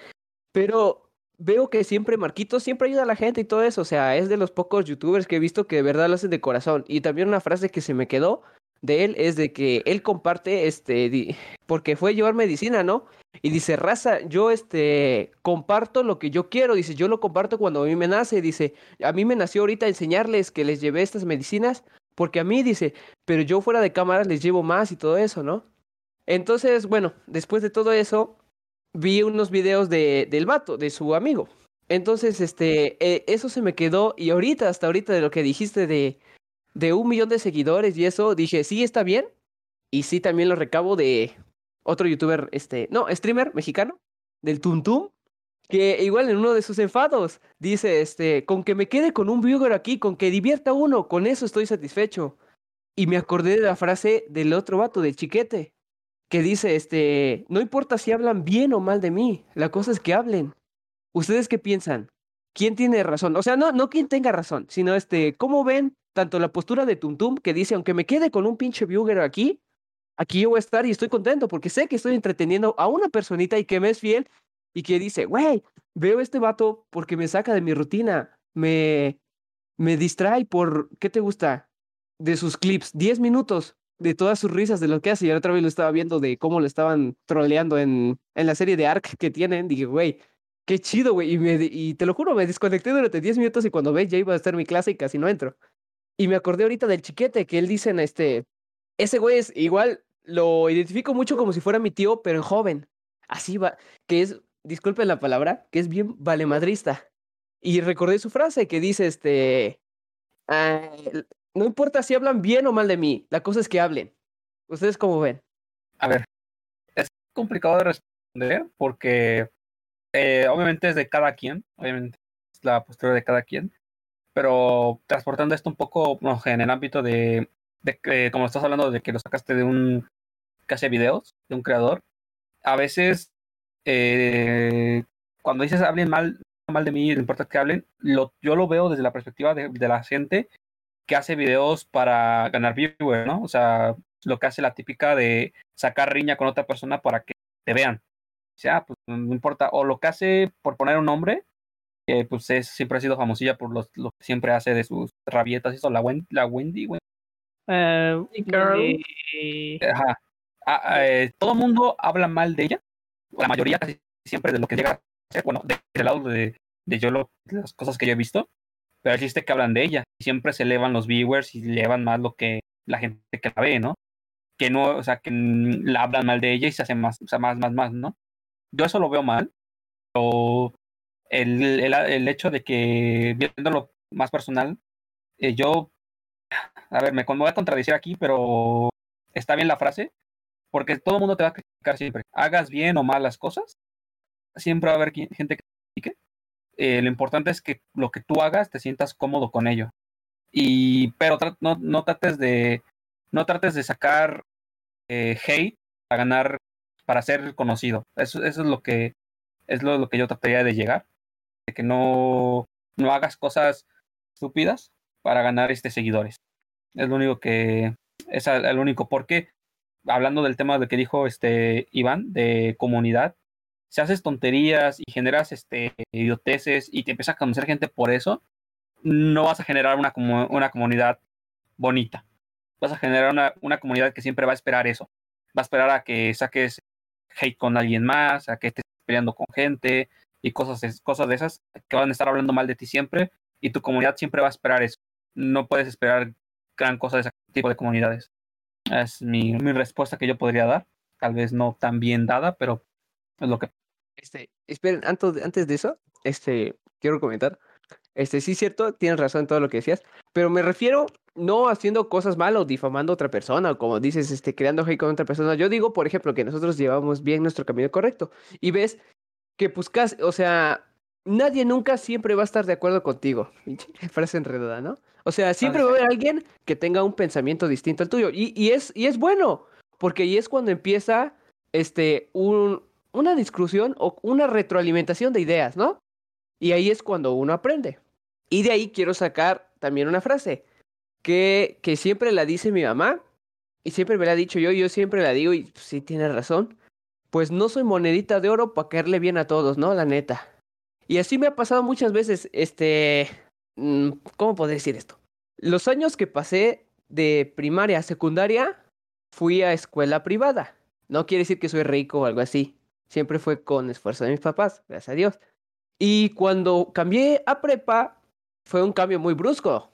pero veo que siempre Marquito siempre ayuda a la gente y todo eso, o sea, es de los pocos youtubers que he visto que de verdad lo hacen de corazón. Y también una frase que se me quedó de él es de que él comparte, este, porque fue llevar medicina, ¿no? Y dice, raza, yo, este, comparto lo que yo quiero, dice, yo lo comparto cuando a mí me nace, dice, a mí me nació ahorita enseñarles que les llevé estas medicinas, porque a mí, dice, pero yo fuera de cámara les llevo más y todo eso, ¿no? Entonces, bueno, después de todo eso, vi unos videos de, del vato, de su amigo. Entonces, este, eh, eso se me quedó y ahorita, hasta ahorita de lo que dijiste de, de un millón de seguidores y eso, dije, sí, está bien. Y sí, también lo recabo de otro youtuber, este, no, streamer mexicano, del Tuntum, que igual en uno de sus enfados dice, este, con que me quede con un viewer aquí, con que divierta uno, con eso estoy satisfecho. Y me acordé de la frase del otro vato, del chiquete, que dice, este, no importa si hablan bien o mal de mí, la cosa es que hablen. ¿Ustedes qué piensan? ¿Quién tiene razón? O sea, no, no quien tenga razón, sino este, ¿cómo ven tanto la postura de Tuntum que dice, aunque me quede con un pinche viewer aquí, aquí yo voy a estar y estoy contento porque sé que estoy entreteniendo a una personita y que me es fiel y que dice, güey, veo este vato porque me saca de mi rutina, me, me distrae por, ¿qué te gusta? De sus clips, 10 minutos de todas sus risas de lo que hace. Y otra vez lo estaba viendo de cómo lo estaban troleando en, en la serie de Ark que tienen. Dije, güey, qué chido, güey. Y, me, y te lo juro, me desconecté durante 10 minutos y cuando ves ya iba a estar mi clase y casi no entro. Y me acordé ahorita del chiquete que él dice en este, ese güey es igual, lo identifico mucho como si fuera mi tío, pero en joven. Así va, que es, disculpen la palabra, que es bien valemadrista. Y recordé su frase que dice, este, ah, no importa si hablan bien o mal de mí, la cosa es que hablen. ¿Ustedes cómo ven? A ver, es complicado de responder porque eh, obviamente es de cada quien, obviamente es la postura de cada quien, pero transportando esto un poco en el ámbito de, de eh, como estás hablando de que lo sacaste de un que hace videos, de un creador, a veces eh, cuando dices hablen mal, mal de mí, no importa que hablen, lo, yo lo veo desde la perspectiva de, de la gente que hace videos para ganar viewers, ¿no? O sea, lo que hace la típica de sacar riña con otra persona para que te vean. O sea, pues no importa. O lo que hace por poner un nombre, que pues es, siempre ha sido famosilla por los, lo que siempre hace de sus rabietas y eso, la, Wen, la Wendy, Wendy. Eh, Girl. eh, Ajá. Ah, ah, eh, todo el mundo habla mal de ella, la mayoría casi siempre de lo que llega a ser, bueno, de- del lado de, de yo lo, de las cosas que yo he visto, pero existe que hablan de ella, y siempre se elevan los viewers y elevan más lo que la gente que la ve, ¿no? Que no, o sea, que la hablan mal de ella y se hace más, o sea, más, más, más, ¿no? Yo eso lo veo mal, pero el, el, el hecho de que, viéndolo más personal, eh, yo, a ver, me, voy a contradecir aquí, pero está bien la frase, porque todo el mundo te va a criticar siempre. Hagas bien o mal las cosas, siempre va a haber gente que critique. Eh, lo importante es que lo que tú hagas te sientas cómodo con ello. Y, pero no, no trates de, no trates de sacar eh, hate para ganar, para ser conocido. Eso, eso es lo que, es lo que yo trataría de llegar. De que no, no hagas cosas estúpidas para ganar este seguidores. Es lo único que, es el único porque hablando del tema de que dijo este Iván de comunidad, si haces tonterías y generas este idioteces y te empiezas a conocer gente por eso, no vas a generar una, una comunidad bonita. Vas a generar una, una comunidad que siempre va a esperar eso. Va a esperar a que saques hate con alguien más, a que estés peleando con gente y cosas, cosas de esas que van a estar hablando mal de ti siempre y tu comunidad siempre va a esperar eso. No puedes esperar gran cosa de ese tipo de comunidades. Es mi, respuesta que yo podría dar. Tal vez no tan bien dada, pero es lo que Este, esperen, antes, antes de eso, este, quiero comentar. Este, sí, cierto, tienes razón en todo lo que decías, pero me refiero no haciendo cosas mal o difamando a otra persona, o como dices, este, creando hate con otra persona. Yo digo, por ejemplo, que nosotros llevamos bien nuestro camino correcto y ves que, pues, casi- o sea, nadie nunca siempre va a estar de acuerdo contigo. Frase enredada, ¿no? O sea, siempre va a haber alguien que tenga un pensamiento distinto al tuyo y, y es, y es bueno, porque ahí es cuando empieza, este, un, una discusión o una retroalimentación de ideas, ¿no? Y ahí es cuando uno aprende. Y de ahí quiero sacar también una frase que, que siempre la dice mi mamá y siempre me la ha dicho yo, y yo siempre la digo y pues, sí tiene razón. Pues no soy monedita de oro para caerle bien a todos, ¿no? La neta. Y así me ha pasado muchas veces, este, mm, ¿cómo puedo decir esto? Los años que pasé de primaria a secundaria, fui a escuela privada. No quiere decir que soy rico o algo así. Siempre fue con esfuerzo de mis papás, gracias a Dios. Y cuando cambié a prepa, fue un cambio muy brusco.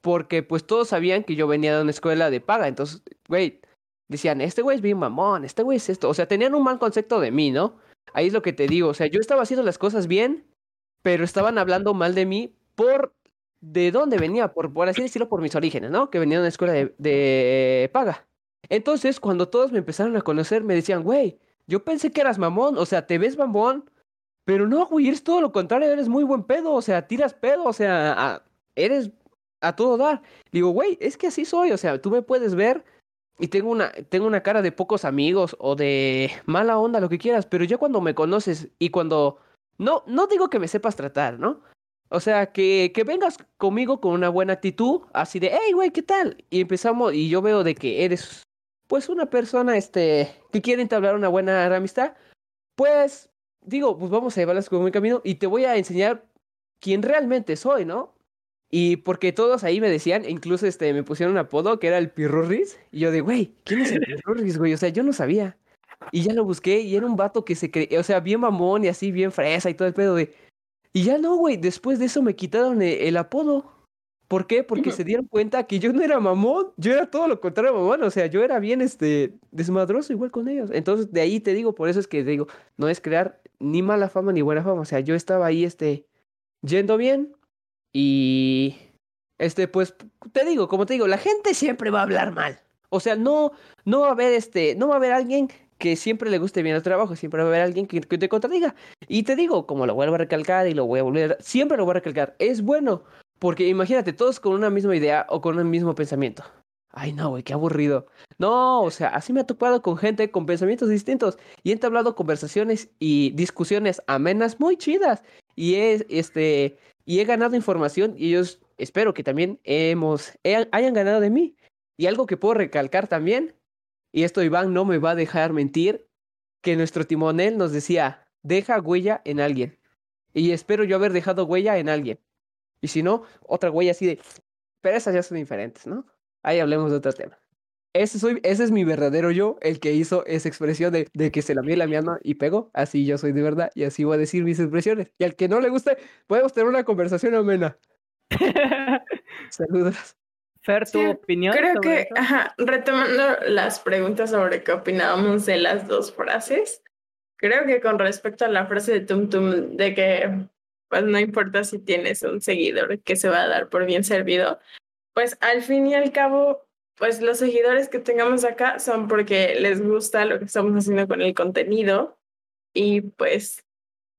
Porque pues todos sabían que yo venía de una escuela de paga. Entonces, güey, decían, este güey es bien mamón, este güey es esto. O sea, tenían un mal concepto de mí, ¿no? Ahí es lo que te digo. O sea, yo estaba haciendo las cosas bien, pero estaban hablando mal de mí por de dónde venía, por, por así decirlo, por mis orígenes, ¿no? Que venía de una escuela de, de paga. Entonces, cuando todos me empezaron a conocer, me decían, güey, yo pensé que eras mamón, o sea, te ves mamón, pero no, güey, eres todo lo contrario, eres muy buen pedo, o sea, tiras pedo, o sea, a- eres a todo dar. Digo, güey, es que así soy, o sea, tú me puedes ver y tengo una, tengo una cara de pocos amigos o de mala onda, lo que quieras, pero ya cuando me conoces y cuando... No, no digo que me sepas tratar, ¿no? O sea, que, que vengas conmigo con una buena actitud, así de, hey, güey, ¿qué tal? Y empezamos, y yo veo de que eres, pues, una persona, este, que quiere entablar una buena amistad, pues, digo, pues vamos a llevarlas con buen camino y te voy a enseñar quién realmente soy, ¿no? Y porque todos ahí me decían, incluso este, me pusieron un apodo que era el Pirurris, y yo de, güey, ¿quién es el Pirurris, güey? O sea, yo no sabía. Y ya lo busqué y era un vato que se creía, o sea, bien mamón y así, bien fresa y todo el pedo de... Y ya no, güey, después de eso me quitaron e- el, apodo. ¿Por qué? Porque se dieron cuenta que yo no era mamón, yo era todo lo contrario mamón, o sea, yo era bien, este, desmadroso igual con ellos. Entonces, de ahí te digo, por eso es que digo, no es crear ni mala fama ni buena fama, o sea, yo estaba ahí, este, yendo bien y, este, pues, te digo, como te digo, la gente siempre va a hablar mal. O sea, no, no va a haber, este, no va a haber alguien que siempre le guste bien el trabajo, siempre va a haber alguien que, te contradiga. Y te digo, como lo vuelvo a recalcar y lo voy a volver, siempre lo voy a recalcar, es bueno, porque imagínate, todos con una misma idea o con un mismo pensamiento. Ay, no, güey, qué aburrido. No, o sea, así me ha topado con gente con pensamientos distintos y he entablado conversaciones y discusiones amenas muy chidas y es este y he ganado información y ellos espero que también hemos he- hayan ganado de mí. Y algo que puedo recalcar también, y esto Iván no me va a dejar mentir, que nuestro timonel nos decía, deja huella en alguien. Y espero yo haber dejado huella en alguien. Y si no, otra huella así de... Pero esas ya son diferentes, ¿no? Ahí hablemos de otro tema. Ese, soy, ese es mi verdadero yo, el que hizo esa expresión de, de que se la la miana y pego. Así yo soy de verdad y así voy a decir mis expresiones. Y al que no le guste, podemos tener una conversación amena. Saludos. Fer, tu Sí, opinión. Creo sobre que, eso? ajá, retomando las preguntas sobre qué opinábamos de las dos frases, creo que con respecto a la frase de Tum Tum de que pues no importa si tienes un seguidor que se va a dar por bien servido, pues al fin y al cabo, pues los seguidores que tengamos acá son porque les gusta lo que estamos haciendo con el contenido y pues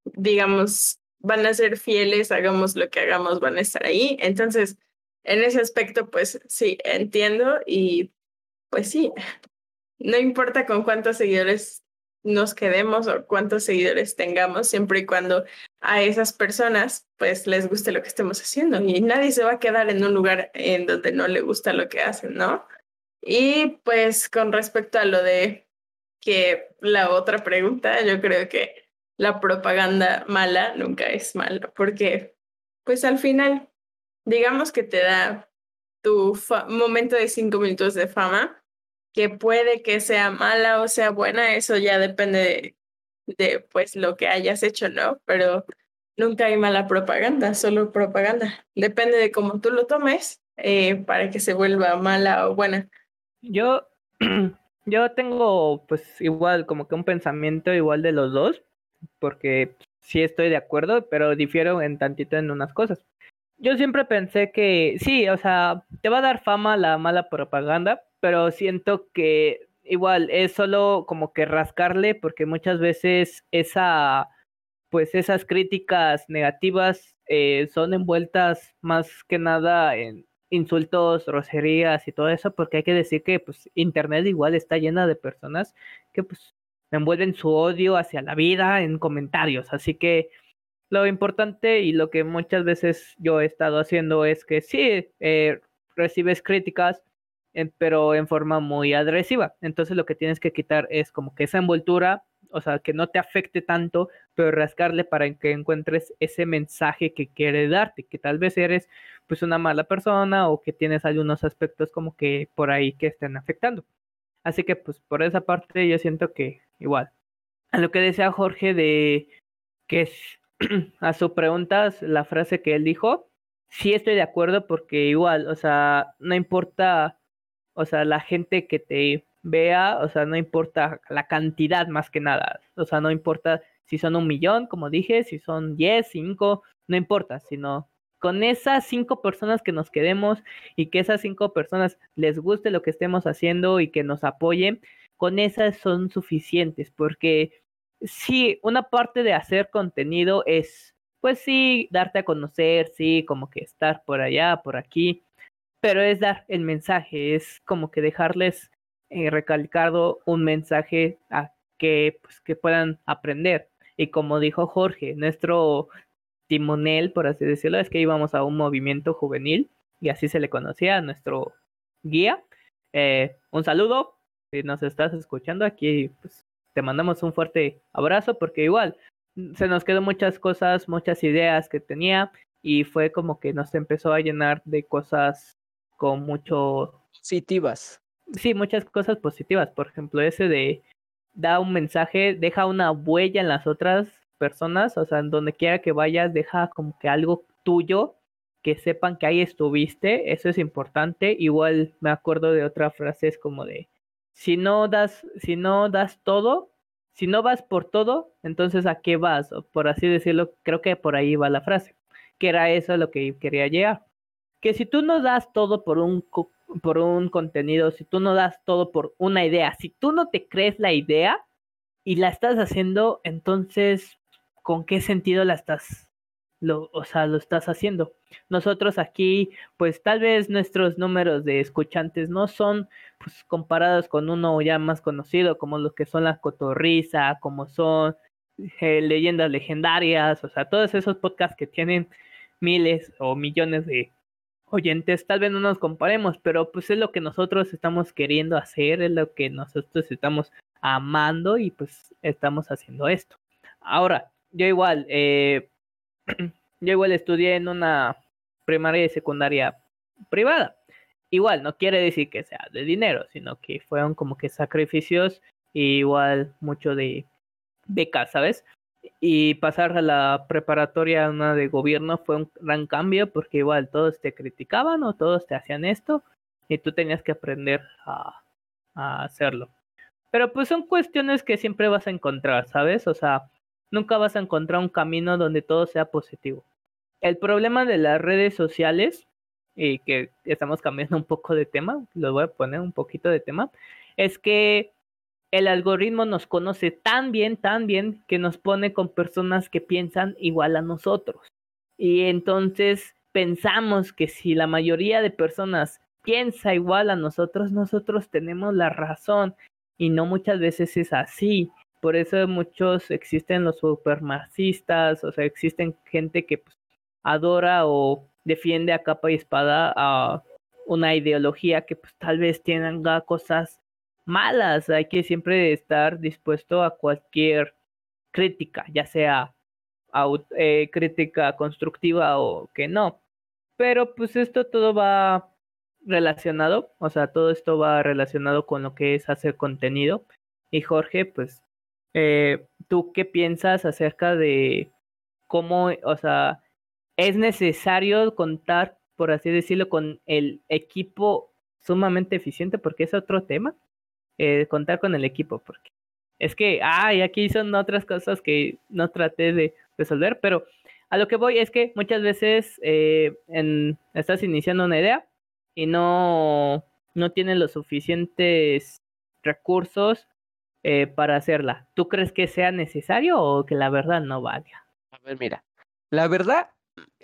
digamos van a ser fieles, hagamos lo que hagamos, van a estar ahí. Entonces, en ese aspecto, pues sí, entiendo y pues sí, no importa con cuántos seguidores nos quedemos o cuántos seguidores tengamos, siempre y cuando a esas personas pues les guste lo que estemos haciendo y nadie se va a quedar en un lugar en donde no le gusta lo que hacen, ¿no? Y pues con respecto a lo de que la otra pregunta, yo creo que la propaganda mala nunca es mala, porque pues al final, digamos que te da tu momento de cinco minutos de fama, que puede que sea mala o sea buena, eso ya depende de, de, pues lo que hayas hecho, ¿no? Pero nunca hay mala propaganda, solo propaganda. Depende de cómo tú lo tomes eh, para que se vuelva mala o buena. Yo, yo tengo pues igual como que un pensamiento igual de los dos, porque sí estoy de acuerdo, pero difiero en tantito en unas cosas. Yo siempre pensé que sí, o sea, te va a dar fama la mala propaganda, pero siento que igual es solo como que rascarle, porque muchas veces esa, pues esas críticas negativas eh, son envueltas más que nada en insultos, groserías y todo eso, porque hay que decir que pues internet igual está llena de personas que pues envuelven su odio hacia la vida en comentarios, así que lo importante y lo que muchas veces yo he estado haciendo es que sí, eh, recibes críticas, eh, pero en forma muy agresiva. Entonces lo que tienes que quitar es como que esa envoltura, o sea, que no te afecte tanto, pero rascarle para que encuentres ese mensaje que quiere darte, que tal vez eres pues una mala persona o que tienes algunos aspectos como que por ahí que estén afectando. Así que pues por esa parte yo siento que igual. A lo que decía Jorge de que es a su pregunta, la frase que él dijo, sí estoy de acuerdo porque igual, o sea, no importa, o sea, la gente que te vea, o sea, no importa la cantidad más que nada, o sea, no importa si son un millón, como dije, si son 10, 5, no importa, sino con esas cinco personas que nos quedemos y que esas cinco personas les guste lo que estemos haciendo y que nos apoyen, con esas son suficientes, porque sí, una parte de hacer contenido es, pues sí, darte a conocer, sí, como que estar por allá, por aquí, pero es dar el mensaje, es como que dejarles eh, recalcado un mensaje a que, pues, que puedan aprender. Y como dijo Jorge, nuestro timonel, por así decirlo, es que íbamos a un movimiento juvenil y así se le conocía a nuestro guía. Eh, un saludo, si nos estás escuchando aquí, pues te mandamos un fuerte abrazo porque igual se nos quedó muchas cosas, muchas ideas que tenía y fue como que nos empezó a llenar de cosas con mucho Positivas. Sí, muchas cosas positivas, por ejemplo, ese de da un mensaje, deja una huella en las otras personas, o sea, en donde quiera que vayas, deja como que algo tuyo, que sepan que ahí estuviste, eso es importante. Igual me acuerdo de otra frase, es como de, si no das, si no das todo, si no vas por todo, entonces a qué vas, o por así decirlo, creo que por ahí va la frase, que era eso lo que quería llegar. Que si tú no das todo por un, por un contenido, si tú no das todo por una idea, si tú no te crees la idea y la estás haciendo, entonces, ¿con qué sentido la estás, lo, o sea, lo estás haciendo? Nosotros aquí, pues tal vez nuestros números de escuchantes no son pues, comparados con uno ya más conocido, como los que son las cotorriza, como son eh, leyendas legendarias, o sea, todos esos podcasts que tienen miles o millones de oyentes, tal vez no nos comparemos, pero pues es lo que nosotros estamos queriendo hacer, es lo que nosotros estamos amando y pues estamos haciendo esto. Ahora, yo igual, eh, yo igual estudié en una primaria y secundaria privada. Igual, no quiere decir que sea de dinero, sino que fueron como que sacrificios y igual mucho de becas, ¿sabes? Y pasar a la preparatoria una de gobierno fue un gran cambio porque igual todos te criticaban o todos te hacían esto y tú tenías que aprender a, a hacerlo. Pero pues son cuestiones que siempre vas a encontrar, ¿sabes? O sea, nunca vas a encontrar un camino donde todo sea positivo. El problema de las redes sociales, y que estamos cambiando un poco de tema, lo voy a poner un poquito de tema, es que el algoritmo nos conoce tan bien, tan bien, que nos pone con personas que piensan igual a nosotros. Y entonces pensamos que si la mayoría de personas piensa igual a nosotros, nosotros tenemos la razón. Y no muchas veces es así. Por eso muchos existen los supermarxistas, o sea, existen gente que pues, adora o defiende a capa y espada a una ideología que pues tal vez tenga cosas malas. Hay que siempre estar dispuesto a cualquier crítica, ya sea eh, crítica constructiva o que no. Pero pues esto todo va relacionado, o sea, todo esto va relacionado con lo que es hacer contenido. Y Jorge, pues, eh, ¿tú qué piensas acerca de cómo, o sea, es necesario contar, por así decirlo, con el equipo sumamente eficiente? Porque es otro tema eh, contar con el equipo, porque es que, ay, aquí son otras cosas que no traté de resolver, pero a lo que voy es que muchas veces eh, en, estás iniciando una idea y no, no tienes los suficientes recursos eh, para hacerla. ¿Tú crees que sea necesario o que la verdad no valga? A ver, mira, la verdad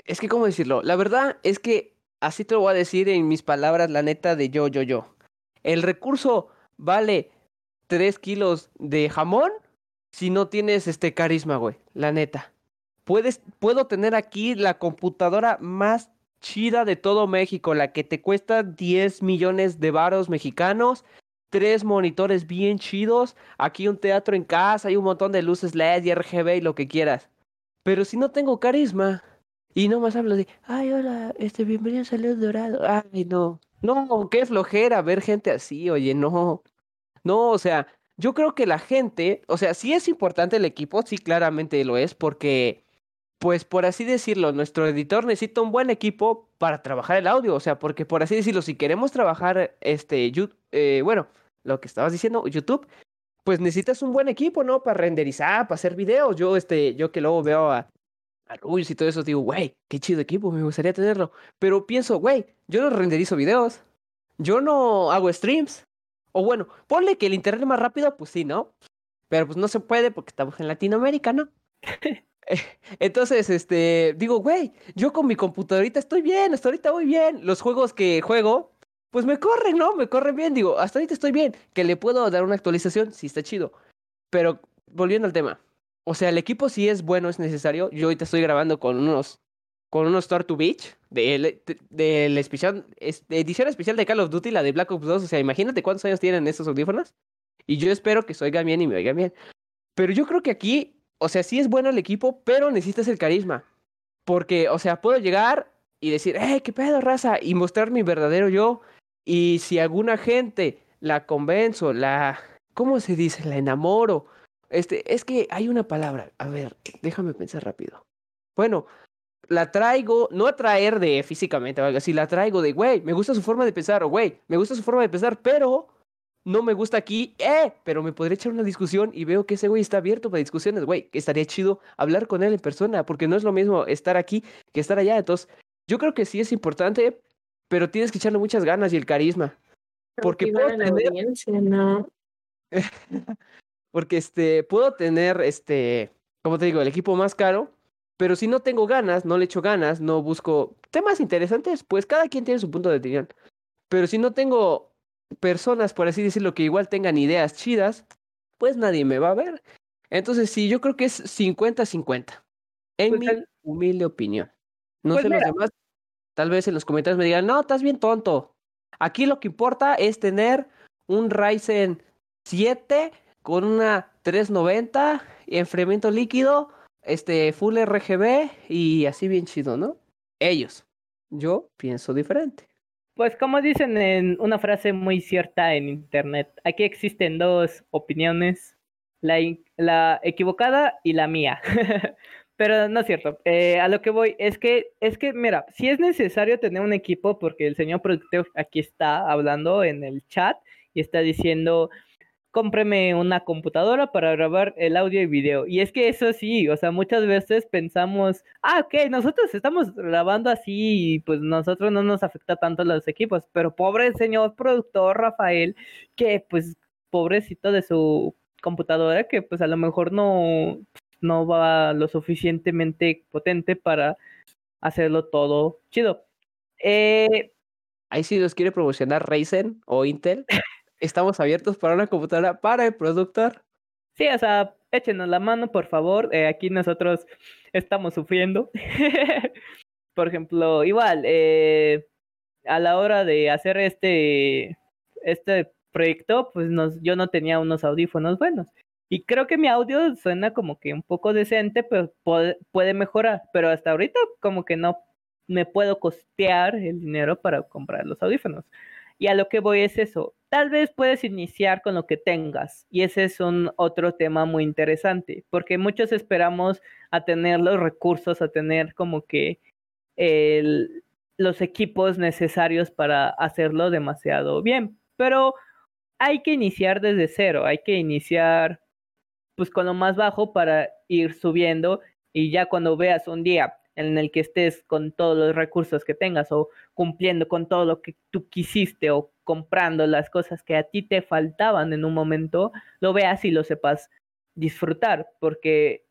es que, ¿cómo decirlo? La verdad es que así te lo voy a decir en mis palabras, la neta de yo, yo, yo. El recurso vale 3 kilos de jamón si no tienes este carisma, güey. La neta. Puedes, puedo tener aquí la computadora más chida de todo México, la que te cuesta 10 millones de varos mexicanos, tres monitores bien chidos, aquí un teatro en casa, hay un montón de luces LED y RGB y lo que quieras. Pero si no tengo carisma y no más hablo de, ay, hola, este, bienvenido a Salud Dorado, ay, no. No, qué flojera ver gente así, oye, no. No, o sea, yo creo que la gente, o sea, sí es importante el equipo, sí, claramente lo es, porque, pues por así decirlo, nuestro editor necesita un buen equipo para trabajar el audio, o sea, porque por así decirlo, si queremos trabajar, este, eh, bueno, lo que estabas diciendo, YouTube, pues necesitas un buen equipo, ¿no? Para renderizar, para hacer videos. Yo, este, yo que luego veo a, a y todo eso, digo, güey, qué chido equipo, me gustaría tenerlo. Pero pienso, güey, yo no renderizo videos. Yo no hago streams. O bueno, ponle que el internet más rápido, pues sí, ¿no? Pero pues no se puede porque estamos en Latinoamérica, ¿no? Entonces, este, digo, güey, yo con mi computadorita estoy bien, hasta ahorita voy bien. Los juegos que juego, pues me corren, ¿no? Me corren bien. Digo, hasta ahorita estoy bien. Que le puedo dar una actualización, sí está chido. Pero volviendo al tema. O sea, el equipo sí es bueno, es necesario. Yo ahorita estoy grabando con unos con unos to Beach de, de, la especial, edición especial de Call of Duty, la de Black Ops 2. O sea, imagínate cuántos años tienen estos audífonos. Y yo espero que se oigan bien y me oigan bien. Pero yo creo que aquí, o sea, sí es bueno el equipo, pero necesitas el carisma. Porque, o sea, puedo llegar y decir, ¡eh, qué pedo, raza! Y mostrar mi verdadero yo. Y si alguna gente la convenzo, la ¿cómo se dice? La enamoro. Este, es que hay una palabra. A ver, déjame pensar rápido. Bueno, la traigo, no a traer de físicamente o algo así, la traigo de, güey, me gusta su forma de pensar, o güey, me gusta su forma de pensar, pero no me gusta aquí, eh, pero me podría echar una discusión y veo que ese güey está abierto para discusiones, güey, estaría chido hablar con él en persona, porque no es lo mismo estar aquí que estar allá. Entonces, yo creo que sí es importante, pero tienes que echarle muchas ganas y el carisma. Porque puedo la tener- audiencia, ¿no? porque este, puedo tener, este, como te digo, el equipo más caro, pero si no tengo ganas, no le echo ganas, no busco temas interesantes, pues cada quien tiene su punto de opinión. Pero si no tengo personas, por así decirlo, que igual tengan ideas chidas, pues nadie me va a ver. Entonces sí, yo creo que es 50-50, en Pues mi humilde opinión. No Pues sé los mira. demás, tal vez en los comentarios me digan, no, estás bien tonto. Aquí lo que importa es tener un Ryzen 7 con una 390 y enfriamiento líquido, este full RGB y así bien chido, ¿no? Ellos. Yo pienso diferente. Pues como dicen en una frase muy cierta en internet, aquí existen dos opiniones, la, equivocada y la mía. Pero no es cierto. Eh, a lo que voy es que, es que, mira, si es necesario tener un equipo, porque el señor productor aquí está hablando en el chat y está diciendo, cómpreme una computadora para grabar el audio y video. Y es que eso sí, o sea, muchas veces pensamos, ah, ok, nosotros estamos grabando así y pues nosotros no nos afecta tanto los equipos, pero pobre señor productor Rafael, que pues pobrecito de su computadora, que pues a lo mejor no, no va lo suficientemente potente para hacerlo todo chido. Eh, Ahí si los quiere promocionar Ryzen o Intel, estamos abiertos para una computadora para el productor. Sí, o sea, échenos la mano, por favor. eh, aquí nosotros estamos sufriendo. por ejemplo, igual, eh, a la hora de hacer este, este proyecto, pues nos, yo no tenía unos audífonos buenos. Y creo que mi audio suena como que un poco decente, pero puede, puede mejorar. Pero hasta ahorita como que no me puedo costear el dinero para comprar los audífonos. Y a lo que voy es eso. Tal vez puedes iniciar con lo que tengas. Y ese es un otro tema muy interesante. Porque muchos esperamos a tener los recursos, a tener como que los equipos necesarios para hacerlo demasiado bien. Pero hay que iniciar desde cero. Hay que iniciar pues con lo más bajo para ir subiendo. Y ya cuando veas un día en el que estés con todos los recursos que tengas o cumpliendo con todo lo que tú quisiste o comprando las cosas que a ti te faltaban en un momento, lo veas y lo sepas disfrutar, porque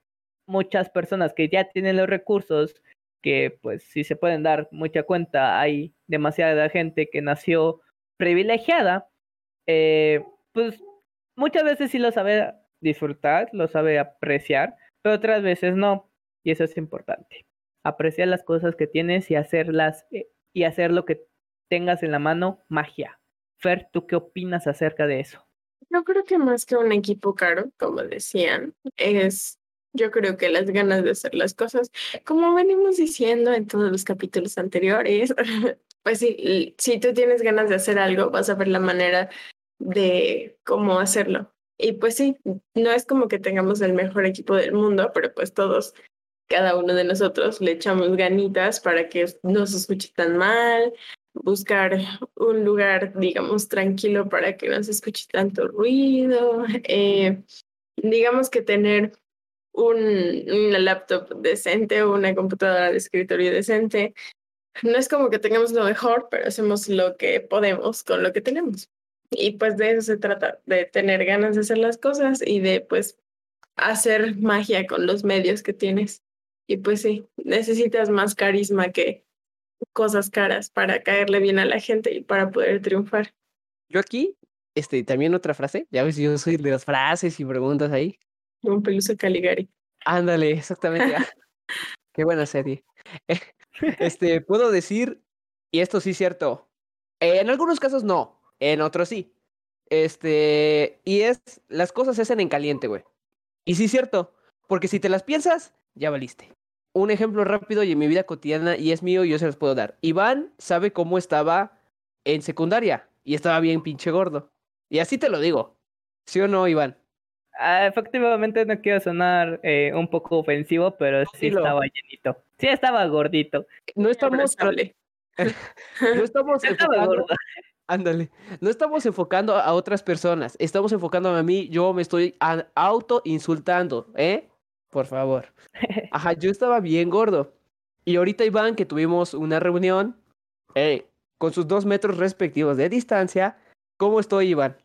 muchas personas que ya tienen los recursos, que pues si se pueden dar mucha cuenta, hay demasiada gente que nació privilegiada, eh, pues muchas veces sí lo sabe disfrutar, lo sabe apreciar, pero otras veces no, y eso es importante apreciar las cosas que tienes y hacerlas eh, y hacer lo que tengas en la mano, magia. Fer, ¿tú qué opinas acerca de eso? Yo creo que más que un equipo caro, como decían, es yo creo que las ganas de hacer las cosas, como venimos diciendo en todos los capítulos anteriores, pues sí, si tú tienes ganas de hacer algo, vas a ver la manera de cómo hacerlo. Y pues sí, no es como que tengamos el mejor equipo del mundo, pero pues todos cada uno de nosotros le echamos ganitas para que no se escuche tan mal, buscar un lugar, digamos, tranquilo para que no se escuche tanto ruido, eh, digamos que tener un, una laptop decente o una computadora de escritorio decente. No es como que tengamos lo mejor, pero hacemos lo que podemos con lo que tenemos. Y pues de eso se trata, de tener ganas de hacer las cosas y de pues hacer magia con los medios que tienes. Y pues sí, necesitas más carisma que cosas caras para caerle bien a la gente y para poder triunfar. Yo aquí, este, también otra frase, ya ves, yo soy de las frases y preguntas ahí. Un peluso Caligari. Ándale, exactamente. ah, Qué buena serie. Este, puedo decir, y esto sí es cierto, en algunos casos no, en otros sí. Este, y es, las cosas se hacen en caliente, güey. Y sí es cierto, porque si te las piensas, ya valiste. Un ejemplo rápido y en mi vida cotidiana, y es mío, yo se los puedo dar. Iván sabe cómo estaba en secundaria, y estaba bien pinche gordo. Y así te lo digo. ¿Sí o no, Iván? Ah, efectivamente no quiero sonar eh, un poco ofensivo, pero sí Dilo. estaba llenito. Sí estaba gordito. No estamos, Abrazable. no estamos Estaba enfocando, gordo. ándale, no estamos enfocando a otras personas, estamos enfocándome a mí, yo me estoy auto insultando, ¿eh? Por favor. Ajá, yo estaba bien gordo. Y ahorita Iván, que tuvimos una reunión, eh, con sus dos metros respectivos de distancia, ¿cómo estoy, Iván?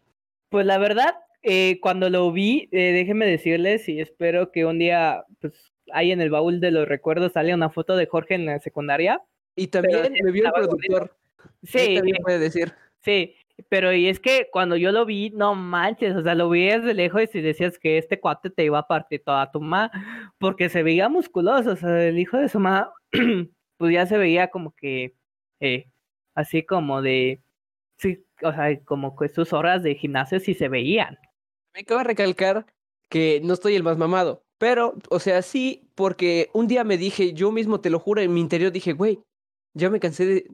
Pues la verdad, eh, cuando lo vi, eh, déjenme decirles y espero que un día, pues, ahí en el baúl de los recuerdos sale una foto de Jorge en la secundaria. Y también me vio el productor. Él Sí, también puede decir. sí, pero y es que cuando yo lo vi, no manches, o sea, lo vi desde lejos y decías que este cuate te iba a partir toda tu ma, porque se veía musculoso, o sea, el hijo de su ma, pues ya se veía como que, eh, así como de, sí, o sea, como que sus horas de gimnasio sí se veían. Me acabo recalcar que no estoy el más mamado. Pero, o sea, sí, porque un día me dije, yo mismo te lo juro, en mi interior dije, güey, ya me cansé de.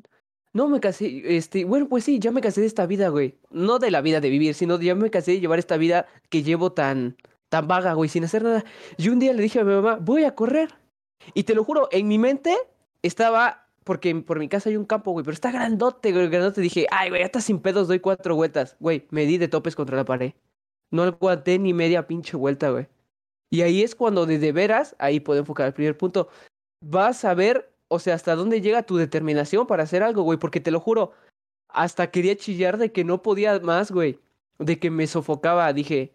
No me cansé, este, bueno, pues sí, ya me cansé de esta vida, güey. No de la vida de vivir, sino ya me cansé de llevar esta vida que llevo tan, tan vaga, güey, sin hacer nada. Y un día le dije a mi mamá, voy a correr. Y te lo juro, en mi mente estaba, porque por mi casa hay un campo, güey, pero está grandote, güey, grandote. Dije, ay, güey, ya está sin pedos, doy cuatro vueltas. Güey, me di de topes contra la pared. No aguanté ni media pinche vuelta, güey. Y ahí es cuando de veras, ahí puedo enfocar el primer punto. Vas a ver, o sea, hasta dónde llega tu determinación para hacer algo, güey, porque te lo juro, hasta quería chillar de que no podía más, güey, de que me sofocaba. Dije,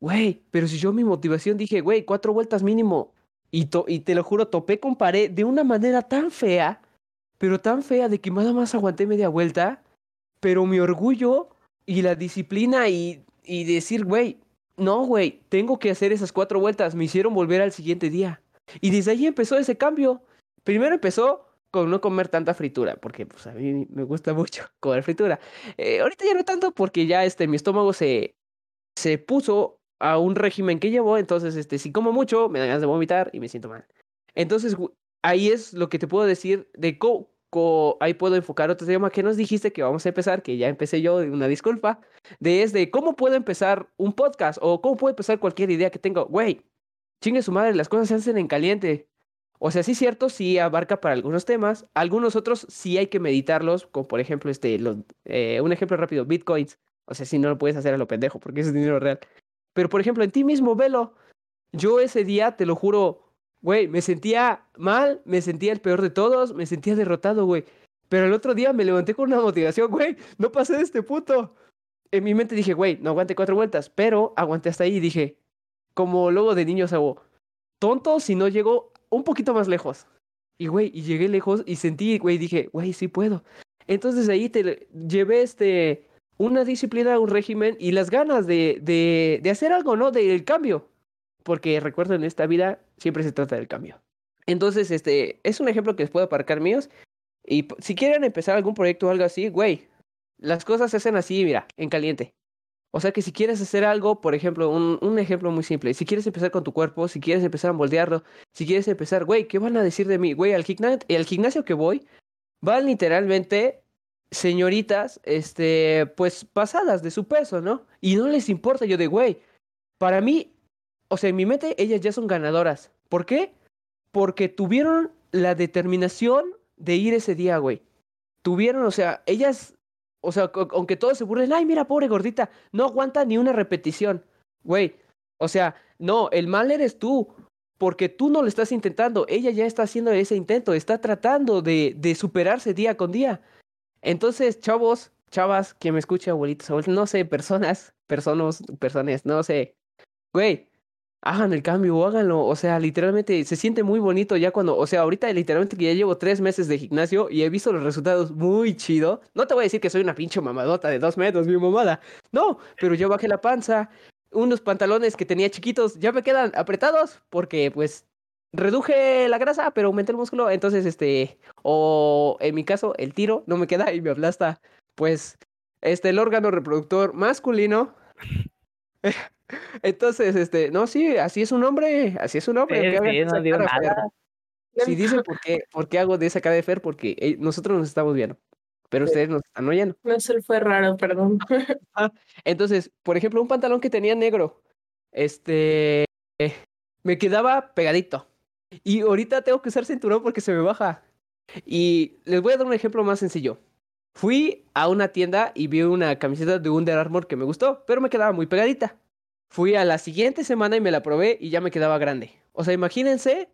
güey, pero si yo mi motivación dije, güey, cuatro vueltas mínimo. Y, to- y te lo juro, topé con pared de una manera tan fea, pero tan fea de que nada más aguanté media vuelta, pero mi orgullo y la disciplina y, y decir, güey, no, güey, tengo que hacer esas cuatro vueltas. Me hicieron volver al siguiente día. Y desde ahí empezó ese cambio. Primero empezó con no comer tanta fritura, porque pues a mí me gusta mucho comer fritura. Eh, ahorita ya no tanto porque ya este, mi estómago se, se puso a un régimen que llevo, entonces este, si como mucho me dan ganas de vomitar y me siento mal. Entonces ahí es lo que te puedo decir de co- ahí puedo enfocar otro tema que nos dijiste que vamos a empezar, que ya empecé yo, una disculpa, de es de cómo puedo empezar un podcast o cómo puedo empezar cualquier idea que tengo. Güey, chingue su madre, las cosas se hacen en caliente. O sea, sí es cierto, sí abarca para algunos temas, algunos otros sí hay que meditarlos, como por ejemplo, este, eh, un ejemplo rápido, bitcoins. O sea, si no lo puedes hacer a lo pendejo, porque es dinero real. Pero por ejemplo, en ti mismo, velo. Yo ese día, te lo juro, güey, me sentía mal, me sentía el peor de todos, me sentía derrotado, güey. Pero el otro día me levanté con una motivación, güey, no pasé de este punto. En mi mente dije, güey, no aguante cuatro vueltas, pero aguanté hasta ahí y dije, como luego de niños hago, tonto si no llego un poquito más lejos. Y güey, y llegué lejos y sentí, güey, dije, güey, sí puedo. Entonces ahí te llevé este, una disciplina, un régimen y las ganas de, de, de hacer algo, ¿no? Del cambio. Porque recuerdo, en esta vida siempre se trata del cambio. Entonces, este, es un ejemplo que les puedo aparcar míos. Y si quieren empezar algún proyecto o algo así, güey, las cosas se hacen así, mira, en caliente. O sea que si quieres hacer algo, por ejemplo, un, un ejemplo muy simple, si quieres empezar con tu cuerpo, si quieres empezar a moldearlo, si quieres empezar, güey, ¿qué van a decir de mí? Güey, al, gimna- al gimnasio que voy, van literalmente señoritas, este, pues pasadas de su peso, ¿no? Y no les importa, yo de, güey, para mí, o sea, en mi mente, ellas ya son ganadoras. ¿Por qué? Porque tuvieron la determinación de ir ese día, güey. Tuvieron, o sea, ellas, o sea, aunque todos se burlen, ay, mira, pobre gordita, no aguanta ni una repetición, güey. O sea, no, el mal eres tú, porque tú no lo estás intentando, ella ya está haciendo ese intento, está tratando de, de superarse día con día. Entonces, chavos, chavas, que me escucha, abuelitos, abuelitos, no sé, personas, personas, personas, no sé, güey, hagan el cambio, háganlo, o sea, literalmente se siente muy bonito ya cuando, o sea, ahorita literalmente que ya llevo tres meses de gimnasio y he visto los resultados muy chido. No te voy a decir que soy una pinche mamadota de dos metros, mi mamada, no, pero ya bajé la panza, unos pantalones que tenía chiquitos ya me quedan apretados porque pues reduje la grasa, pero aumenté el músculo, entonces este, o en mi caso el tiro no me queda y me aplasta, pues, este, el órgano reproductor masculino. Entonces, este, no, sí, así es un hombre, así es un hombre. Sí, no digo nada. Si dice por qué, por qué hago de esa cara de Fer, porque eh, nosotros nos estamos viendo. pero Sí. ustedes no están oyendo. No, se fue raro, perdón. Entonces, por ejemplo, un pantalón que tenía negro, este, eh, me quedaba pegadito. Y ahorita tengo que usar cinturón porque se me baja. Y les voy a dar un ejemplo más sencillo. Fui a una tienda y vi una camiseta de Under Armour que me gustó, pero me quedaba muy pegadita. Fui a la siguiente semana y me la probé y ya me quedaba grande. O sea, imagínense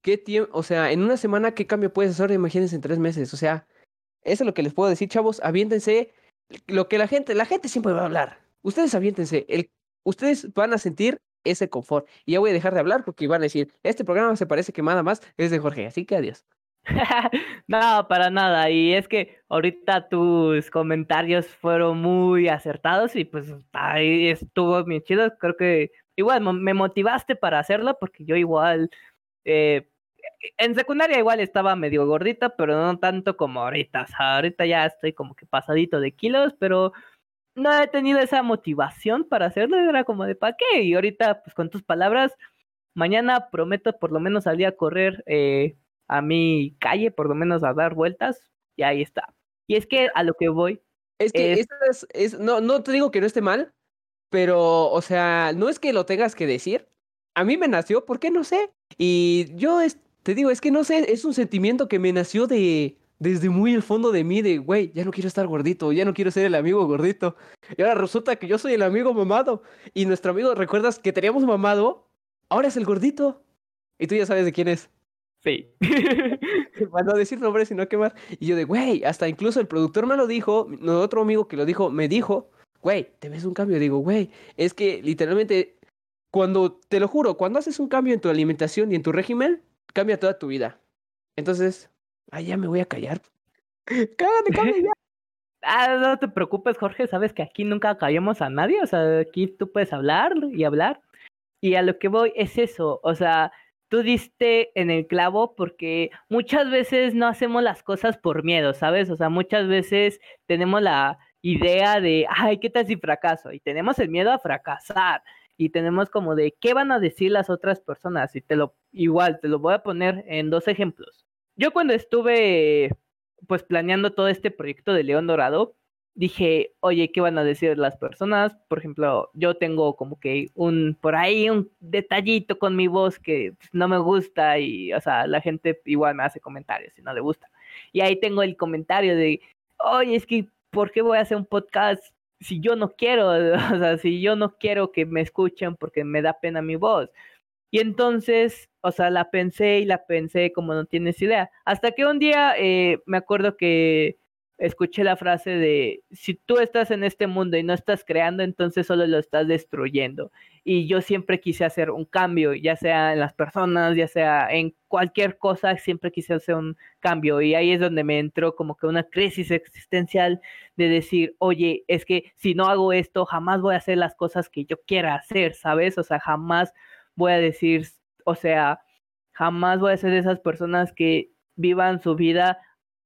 qué tiempo, o sea, en una semana qué cambio puedes hacer, imagínense en tres meses. O sea, eso es lo que les puedo decir, chavos. Aviéntense lo que la gente, la gente siempre va a hablar. Ustedes aviéntense, el, ustedes van a sentir ese confort. Y ya voy a dejar de hablar porque van a decir, este programa se parece que nada más es de Jorge, así que adiós. no, para nada. Y es que ahorita tus comentarios fueron muy acertados y pues ahí estuvo bien chido. Creo que igual me motivaste para hacerlo porque yo igual eh, en secundaria igual estaba medio gordita, pero no tanto como ahorita. O sea, ahorita ya estoy como que pasadito de kilos, pero no he tenido esa motivación para hacerlo. Era como de ¿para qué? Y ahorita, pues con tus palabras, mañana prometo por lo menos salir a correr eh, a mi calle, por lo menos a dar vueltas, y ahí está. Y es que a lo que voy, Es que Es- es, es- no, no te digo que no esté mal, pero, o sea, no es que lo tengas que decir. A mí me nació, ¿por qué no sé? Y yo es- te digo, es que no sé, es un sentimiento que me nació de desde muy el fondo de mí, de, güey, ya no quiero estar gordito, ya no quiero ser el amigo gordito. Y ahora resulta que yo soy el amigo mamado. Y nuestro amigo, ¿recuerdas que teníamos mamado? Ahora es el gordito. Y tú ya sabes de quién es. Sí. Para no decir nombres, sino quemar. Y yo de, güey, hasta incluso el productor me lo dijo, no, otro amigo que lo dijo, me dijo, güey, te ves un cambio. Digo, güey, es que literalmente, cuando, te lo juro, cuando haces un cambio en tu alimentación y en tu régimen, cambia toda tu vida. Entonces, ay, ya me voy a callar. Cállate, cállate ya. Ah, no te preocupes, Jorge, sabes que aquí nunca callamos a nadie, o sea, aquí tú puedes hablar y hablar. Y a lo que voy es eso, o sea, tú diste en el clavo porque muchas veces no hacemos las cosas por miedo, ¿sabes? O sea, muchas veces tenemos la idea de, ay, ¿qué tal si fracaso? Y tenemos el miedo a fracasar. Y tenemos como de, ¿qué van a decir las otras personas? Y te lo, igual, te lo voy a poner en dos ejemplos. Yo cuando estuve pues planeando todo este proyecto de León Dorado, dije, oye, ¿qué van a decir las personas? Por ejemplo, yo tengo como que un, por ahí un detallito con mi voz que pues, no me gusta y, o sea, la gente igual me hace comentarios si no le gusta. Y ahí tengo el comentario de, oye, es que, ¿por qué voy a hacer un podcast si yo no quiero? O sea, si yo no quiero que me escuchen porque me da pena mi voz. Y entonces, o sea, la pensé y la pensé como no tienes idea. Hasta que un día eh, me acuerdo que escuché la frase de, si tú estás en este mundo y no estás creando, entonces solo lo estás destruyendo. Y yo siempre quise hacer un cambio, ya sea en las personas, ya sea en cualquier cosa, siempre quise hacer un cambio. Y ahí es donde me entró como que una crisis existencial de decir, oye, es que si no hago esto, jamás voy a hacer las cosas que yo quiera hacer, ¿sabes? O sea, jamás voy a decir, o sea, jamás voy a ser de esas personas que vivan su vida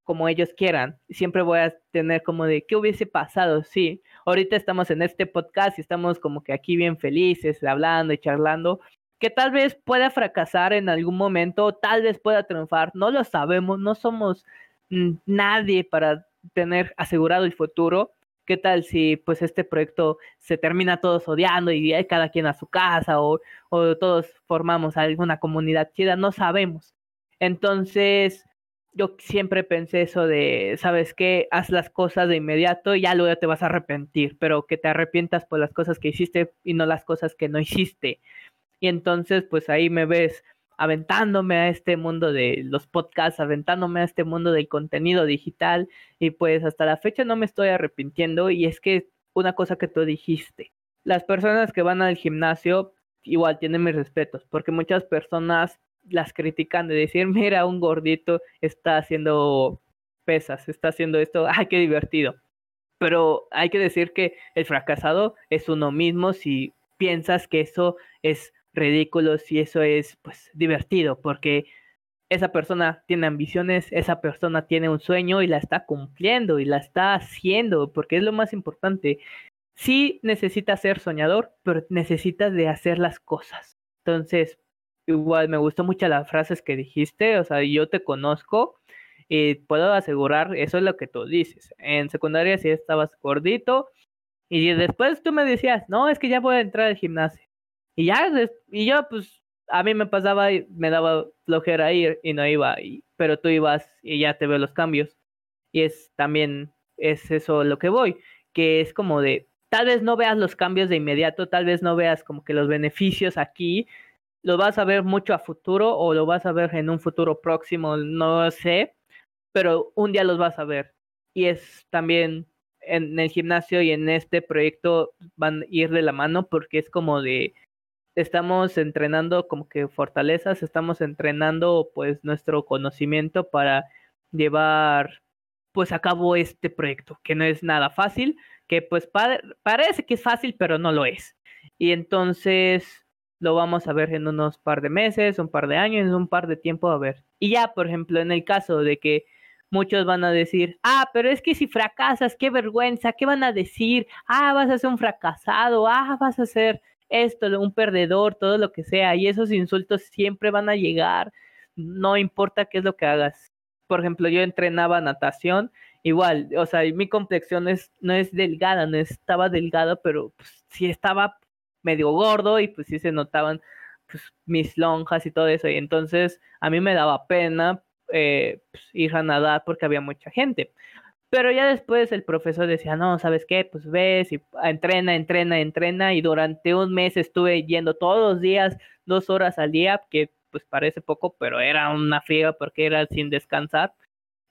como ellos quieran. Siempre voy a tener como de, ¿qué hubiese pasado? Sí, ahorita estamos en este podcast y estamos como que aquí bien felices, hablando y charlando, que tal vez pueda fracasar en algún momento, tal vez pueda triunfar, no lo sabemos, no somos mm, nadie para tener asegurado el futuro. ¿Qué tal si pues este proyecto se termina todos odiando y hay cada quien a su casa o, o todos formamos alguna comunidad chida? No sabemos. Entonces, yo siempre pensé eso de, ¿sabes qué? Haz las cosas de inmediato y ya luego te vas a arrepentir, pero que te arrepientas por las cosas que hiciste y no las cosas que no hiciste. Y entonces, pues ahí me ves aventándome a este mundo de los podcasts, aventándome a este mundo del contenido digital y pues hasta la fecha no me estoy arrepintiendo y es que una cosa que tú dijiste, las personas que van al gimnasio igual tienen mis respetos, porque muchas personas las critican de decir, mira, un gordito está haciendo pesas, está haciendo esto, ay, qué divertido. Pero hay que decir que el fracasado es uno mismo si piensas que eso es ridículo, si eso es pues divertido, porque esa persona tiene ambiciones, esa persona tiene un sueño y la está cumpliendo y la está haciendo, porque es lo más importante. Sí necesitas ser soñador, pero necesitas de hacer las cosas. Entonces, igual me gustó mucho las frases que dijiste, o sea, yo te conozco Y puedo asegurar, eso es lo que tú dices. En secundaria sí estabas gordito y después tú me decías, no, es que ya voy a entrar al gimnasio. Y ya, y yo pues a mí me pasaba y me daba flojera ir y no iba, y, pero tú ibas y ya te veo los cambios. Y es también, es eso lo que voy, que es como de, tal vez no veas los cambios de inmediato, tal vez no veas como que los beneficios aquí, lo vas a ver mucho a futuro o lo vas a ver en un futuro próximo, no sé, pero un día los vas a ver. Y es también en el gimnasio y en este proyecto van a ir de la mano porque es como de estamos entrenando como que fortalezas, estamos entrenando pues nuestro conocimiento para llevar pues a cabo este proyecto, que no es nada fácil, que pues parece que es fácil, pero no lo es. Y entonces lo vamos a ver en unos par de meses, un par de años, un par de tiempo a ver. Y ya, por ejemplo, en el caso de que muchos van a decir, ah, pero es que si fracasas, qué vergüenza, ¿qué van a decir? Ah, vas a ser un fracasado, ah, vas a ser esto, un perdedor, todo lo que sea, y esos insultos siempre van a llegar, no importa qué es lo que hagas. Por ejemplo, yo entrenaba natación, igual, o sea, mi complexión es, no es delgada, no estaba delgada, pero pues, sí estaba medio gordo y pues sí se notaban pues, mis lonjas y todo eso, y entonces a mí me daba pena eh, pues, ir a nadar porque había mucha gente. Pero ya después el profesor decía, no, ¿sabes qué? Pues ves y entrena, entrena, entrena. Y durante un mes estuve yendo todos los días, dos horas al día, que pues parece poco, pero era una friega porque era sin descansar.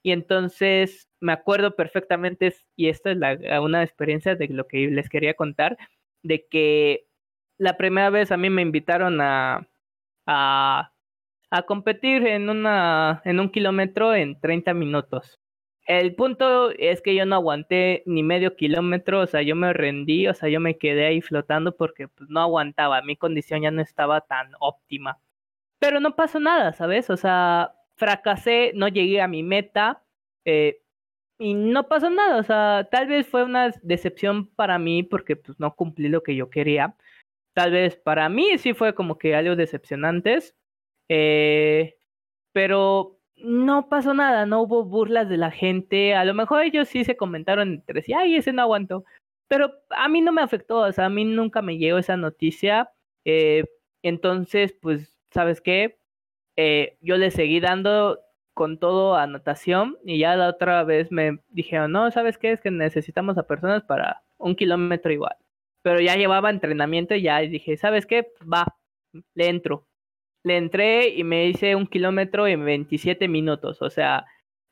Y entonces me acuerdo perfectamente, y esta es la, una experiencia de lo que les quería contar, de que la primera vez a mí me invitaron a, a, a competir en, una, en un kilómetro en 30 minutos el punto es que yo no aguanté ni medio kilómetro, o sea, yo me rendí, o sea, yo me quedé ahí flotando porque pues, no aguantaba, mi condición ya no estaba tan óptima. Pero no pasó nada, ¿sabes? O sea, fracasé, no llegué a mi meta eh, y no pasó nada, o sea, tal vez fue una decepción para mí porque pues no cumplí lo que yo quería. Tal vez para mí sí fue como que algo decepcionante, eh, pero no pasó nada, no hubo burlas de la gente, a lo mejor ellos sí se comentaron entre sí, ay, ese no aguantó, pero a mí no me afectó, o sea, a mí nunca me llegó esa noticia, eh, entonces, pues, ¿sabes qué? Eh, yo le seguí dando con todo anotación y ya la otra vez me dijeron, no, ¿sabes qué? Es que necesitamos a personas para un kilómetro igual. Pero ya llevaba entrenamiento y ya dije, ¿sabes qué? Va, le entro le entré y me hice un kilómetro en 27 minutos. O sea,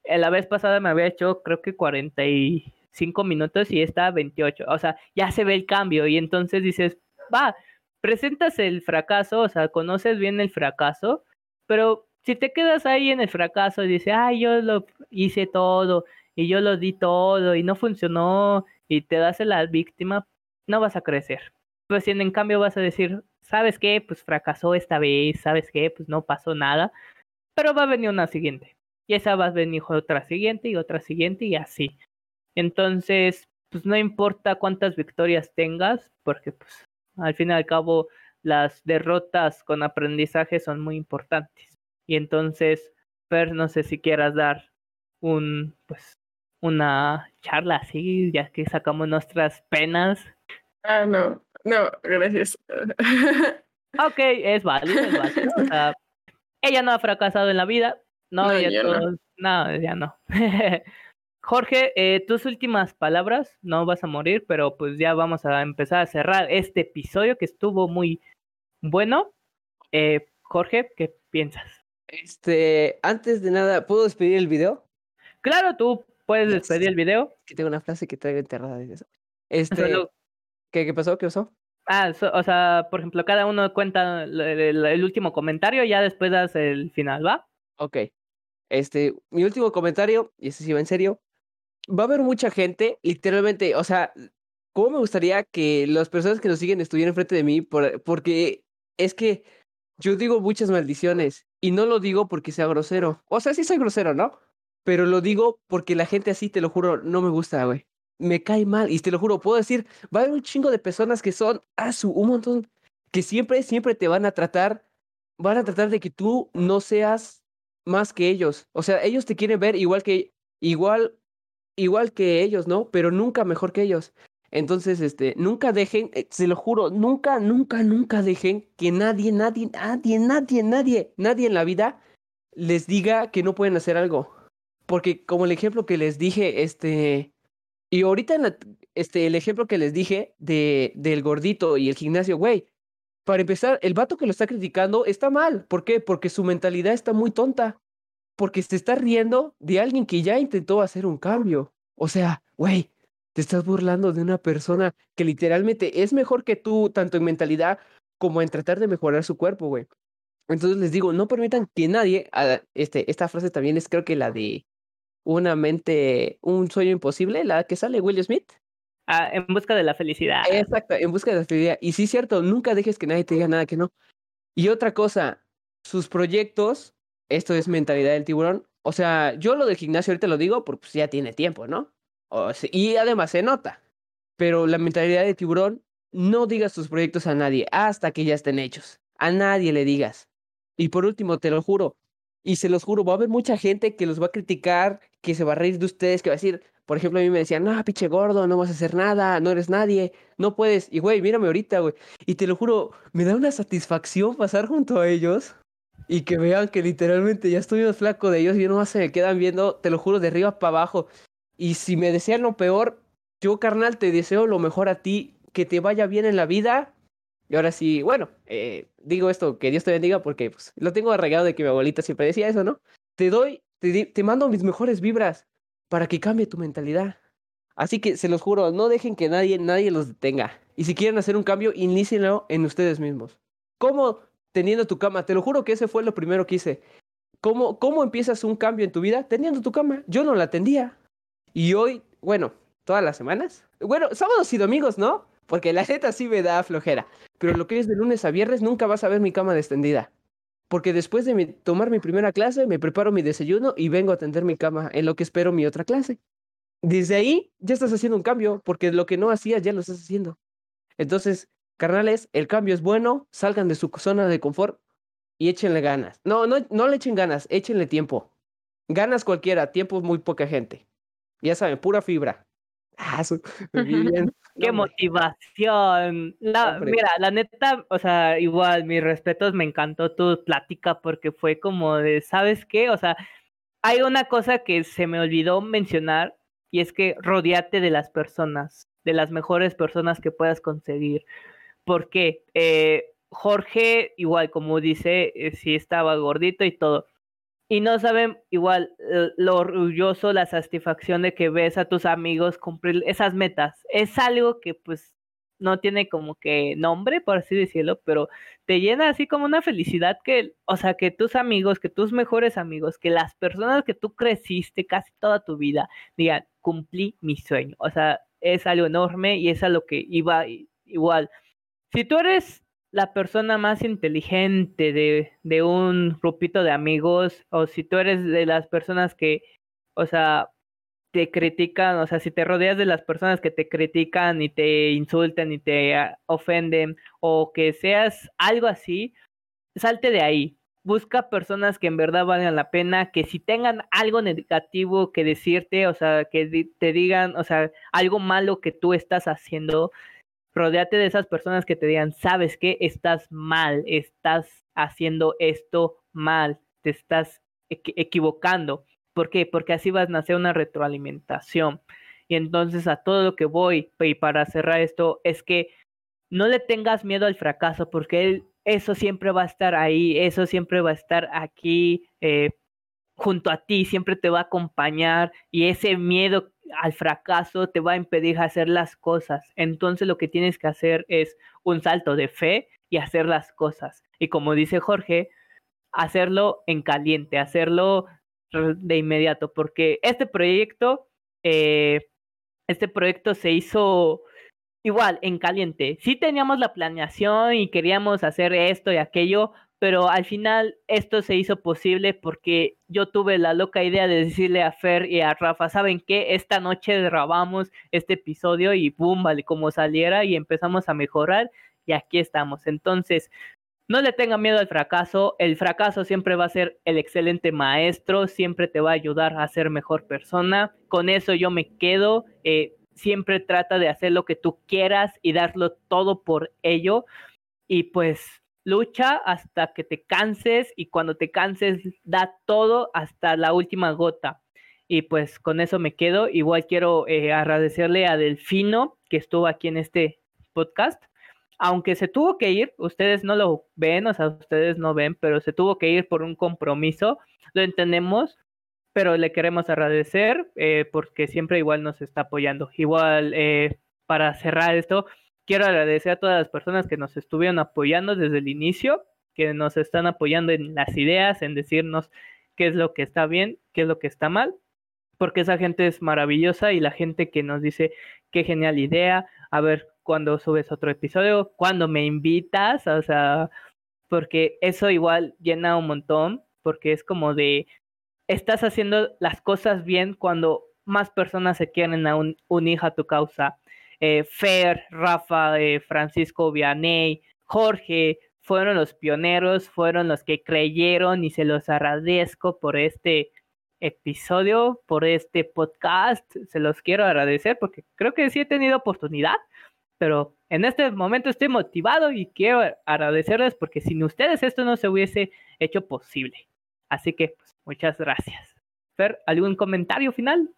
la vez pasada me había hecho creo que 45 minutos y esta 28. O sea, ya se ve el cambio y entonces dices, va, presentas el fracaso, o sea, conoces bien el fracaso, pero si te quedas ahí en el fracaso y dices, ay, yo lo hice todo y yo lo di todo y no funcionó y te das la víctima, no vas a crecer. Pues si en cambio vas a decir, ¿sabes qué? Pues fracasó esta vez, ¿sabes qué? Pues no pasó nada, pero va a venir una siguiente. Y esa va a venir otra siguiente y otra siguiente y así. Entonces, pues no importa cuántas victorias tengas, porque pues al fin y al cabo las derrotas con aprendizaje son muy importantes. Y entonces, Per, no sé si quieras dar un, pues, una charla así, ya que sacamos nuestras penas. Ah, no, no, gracias. ok, es válido, es válido. O sea, ella no ha fracasado en la vida. No, no ya no. no, ya no. Jorge, eh, tus últimas palabras, no vas a morir, pero pues ya vamos a empezar a cerrar este episodio que estuvo muy bueno. Eh, Jorge, ¿qué piensas? Este, antes de nada, ¿puedo despedir el video? Claro, tú puedes despedir el video. Que tengo una frase que traigo enterrada de eso. Este, ¿Qué, pasó? ¿Qué pasó? Ah, o sea, por ejemplo, cada uno cuenta el, último comentario y ya después das el final, ¿va? Ok. Este, mi último comentario, y este sí va en serio. Va a haber mucha gente, literalmente, o sea, ¿cómo me gustaría que las personas que nos siguen estuvieran enfrente de mí? porque es que yo digo muchas maldiciones y no lo digo porque sea grosero. O sea, sí soy grosero, ¿no? Pero lo digo porque la gente así, te lo juro, no me gusta, güey me cae mal. Y te lo juro, puedo decir, va a haber un chingo de personas que son, ah, su, un montón, que siempre, siempre te van a tratar, van a tratar de que tú no seas más que ellos. O sea, ellos te quieren ver igual que, igual, igual que ellos, ¿no? Pero nunca mejor que ellos. Entonces, este, nunca dejen, eh, se lo juro, nunca, nunca, nunca dejen que nadie, nadie, nadie, nadie, nadie, nadie en la vida les diga que no pueden hacer algo. Porque como el ejemplo que les dije, este, y ahorita en la, este, el ejemplo que les dije de, del gordito y el gimnasio, güey, para empezar, el vato que lo está criticando está mal. ¿Por qué? Porque su mentalidad está muy tonta. Porque se está riendo de alguien que ya intentó hacer un cambio. O sea, güey, te estás burlando de una persona que literalmente es mejor que tú, tanto en mentalidad como en tratar de mejorar su cuerpo, güey. Entonces les digo, no permitan que nadie, este, esta frase también es creo que la de una mente, un sueño imposible, la que sale Will Smith. Ah, en busca de la felicidad. Exacto, en busca de la felicidad. Y sí, cierto, nunca dejes que nadie te diga nada que no. Y otra cosa, sus proyectos, esto es mentalidad del tiburón. O sea, yo lo del gimnasio ahorita lo digo porque pues, ya tiene tiempo, ¿no? O y además se nota. Pero la mentalidad del tiburón, no digas tus proyectos a nadie hasta que ya estén hechos. A nadie le digas. Y por último, te lo juro, y se los juro, va a haber mucha gente que los va a criticar, que se va a reír de ustedes, que va a decir, por ejemplo, a mí me decían, no, pinche gordo, no vas a hacer nada, no eres nadie, no puedes. Y güey, mírame ahorita, güey. Y te lo juro, me da una satisfacción pasar junto a ellos y que vean que literalmente ya estoy más flaco de ellos y nomás se me quedan viendo, te lo juro, de arriba para abajo. Y si me desean lo peor, yo, carnal, te deseo lo mejor a ti, que te vaya bien en la vida. Y ahora sí, bueno, eh, digo esto, que Dios te bendiga, porque pues, lo tengo arraigado de que mi abuelita siempre decía eso, ¿no? Te doy, te, mando mis mejores vibras para que cambie tu mentalidad. Así que se los juro, no dejen que nadie, nadie los detenga. Y si quieren hacer un cambio, inícienlo en ustedes mismos. ¿Cómo teniendo tu cama? Te lo juro que ese fue lo primero que hice. ¿Cómo, ¿Cómo empiezas un cambio en tu vida? Teniendo tu cama. Yo no la atendía. Y hoy, bueno, todas las semanas. Bueno, sábados y domingos, ¿no? Porque la neta sí me da flojera. Pero lo que es de lunes a viernes, nunca vas a ver mi cama extendida porque después de tomar mi primera clase, me preparo mi desayuno y vengo a atender mi cama en lo que espero mi otra clase. Desde ahí ya estás haciendo un cambio, porque lo que no hacías ya lo estás haciendo. Entonces, carnales, el cambio es bueno, salgan de su zona de confort y échenle ganas. No, no, no le echen ganas, échenle tiempo. Ganas cualquiera, tiempo muy poca gente. Ya saben, pura fibra. Ah, bien. Qué motivación. mira, la neta, o sea, igual, mis respetos, me encantó tu plática porque fue como de, ¿sabes qué? O sea, hay una cosa que se me olvidó mencionar y es que rodeate de las personas, de las mejores personas que puedas conseguir. porque Eh, Jorge, igual, como dice, eh, sí estaba gordito y todo y no saben igual eh, lo orgulloso, la satisfacción de que ves a tus amigos cumplir esas metas. Es algo que pues no tiene como que nombre, por así decirlo, pero te llena así como una felicidad que, o sea, que tus amigos, que tus mejores amigos, que las personas que tú creciste casi toda tu vida digan, cumplí mi sueño. O sea, es algo enorme y es a lo que iba igual. Si tú eres la persona más inteligente de, de, un grupito de amigos, o si tú eres de las personas que, o sea, te critican, o sea, si te rodeas de las personas que te critican y te insultan y te ah, ofenden, o que seas algo así, salte de ahí. Busca personas que en verdad valgan la pena, que si tengan algo negativo que decirte, o sea, que te digan, o sea, algo malo que tú estás haciendo, Rodéate de esas personas que te digan, sabes que estás mal, estás haciendo esto mal, te estás equivocando. ¿Por qué? Porque así vas a nacer una retroalimentación. Y entonces a todo lo que voy, y para cerrar esto, es que no le tengas miedo al fracaso, porque eso siempre va a estar ahí, eso siempre va a estar aquí eh, junto a ti, siempre te va a acompañar y ese miedo al fracaso te va a impedir hacer las cosas. Entonces lo que tienes que hacer es un salto de fe y hacer las cosas. Y como dice Jorge, hacerlo en caliente, hacerlo de inmediato, porque este proyecto, eh, este proyecto se hizo igual en caliente. Sí teníamos la planeación y queríamos hacer esto y aquello, pero al final esto se hizo posible porque yo tuve la loca idea de decirle a Fer y a Rafa, ¿saben qué? Esta noche grabamos este episodio y boom, vale, como saliera y empezamos a mejorar y aquí estamos. Entonces, no le tenga miedo al fracaso. El fracaso siempre va a ser el excelente maestro, siempre te va a ayudar a ser mejor persona. Con eso yo me quedo. Eh, siempre trata de hacer lo que tú quieras y darlo todo por ello. Y pues lucha hasta que te canses y cuando te canses da todo hasta la última gota. Y pues con eso me quedo. Igual quiero eh, agradecerle a Delfino que estuvo aquí en este podcast. Aunque se tuvo que ir, ustedes no lo ven, o sea, ustedes no ven, pero se tuvo que ir por un compromiso, lo entendemos, pero le queremos agradecer eh, porque siempre igual nos está apoyando. Igual, eh, para cerrar esto, quiero agradecer a todas las personas que nos estuvieron apoyando desde el inicio, que nos están apoyando en las ideas, en decirnos qué es lo que está bien, qué es lo que está mal, porque esa gente es maravillosa y la gente que nos dice qué genial idea, a ver cuando subes otro episodio, cuando me invitas, o sea, porque eso igual llena un montón, porque es como de, estás haciendo las cosas bien cuando más personas se quieren un, unir a tu causa. Eh, Fer, Rafa, eh, Francisco Vianney, Jorge, fueron los pioneros, fueron los que creyeron y se los agradezco por este episodio, por este podcast. Se los quiero agradecer porque creo que sí he tenido oportunidad, pero en este momento estoy motivado y quiero agradecerles porque sin ustedes esto no se hubiese hecho posible. Así que pues, muchas gracias. Fer, ¿algún comentario final?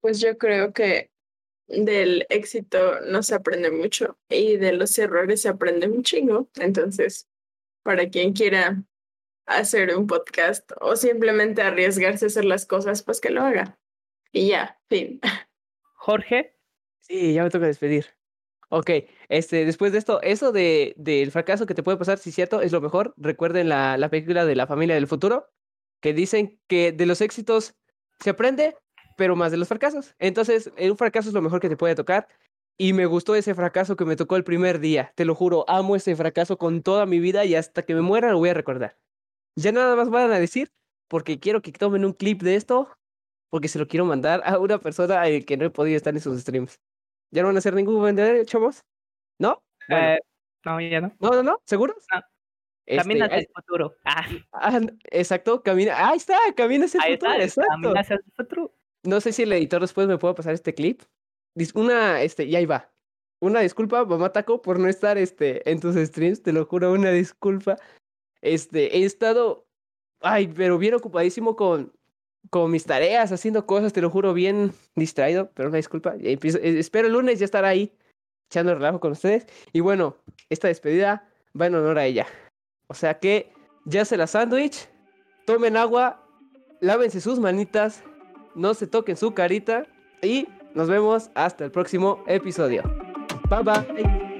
Pues yo creo que del éxito no se aprende mucho y de los errores se aprende un chingo. Entonces, para quien quiera hacer un podcast o simplemente arriesgarse a hacer las cosas, pues que lo haga. Y ya, fin. Jorge. Sí, ya me toca despedir. Ok, este, después de esto, eso de, del fracaso que te puede pasar, si es cierto, es lo mejor. Recuerden la, la película de la familia del futuro, que dicen que de los éxitos se aprende, pero más de los fracasos. Entonces, un fracaso es lo mejor que te puede tocar. Y me gustó ese fracaso que me tocó el primer día. Te lo juro, amo ese fracaso con toda mi vida y hasta que me muera lo voy a recordar. Ya nada más van a decir, porque quiero que tomen un clip de esto, porque se lo quiero mandar a una persona que no he podido estar en sus streams. ¿Ya no van a hacer ningún comentario, chavos? ¿No? Eh, no, ya no. No, no, no, ¿seguros? No. Camina hacia el futuro. Ah. Ah, exacto, camina. Ahí está, camina hacia el futuro. Está, exacto. Camina hacia el futuro. No sé si el editor después me puede pasar este clip. Una, este, y ahí va. Una disculpa, mamá Taco, por no estar este, en tus streams, te lo juro, una disculpa. Este, he estado, ay, pero bien ocupadísimo con, con mis tareas, haciendo cosas, te lo juro, bien distraído, pero una disculpa. espero el lunes ya estar ahí, echando el relajo con ustedes. Y bueno, esta despedida va en honor a ella. O sea que ya se la sándwich, tomen agua, lávense sus manitas, no se toquen su carita y nos vemos hasta el próximo episodio. Bye bye.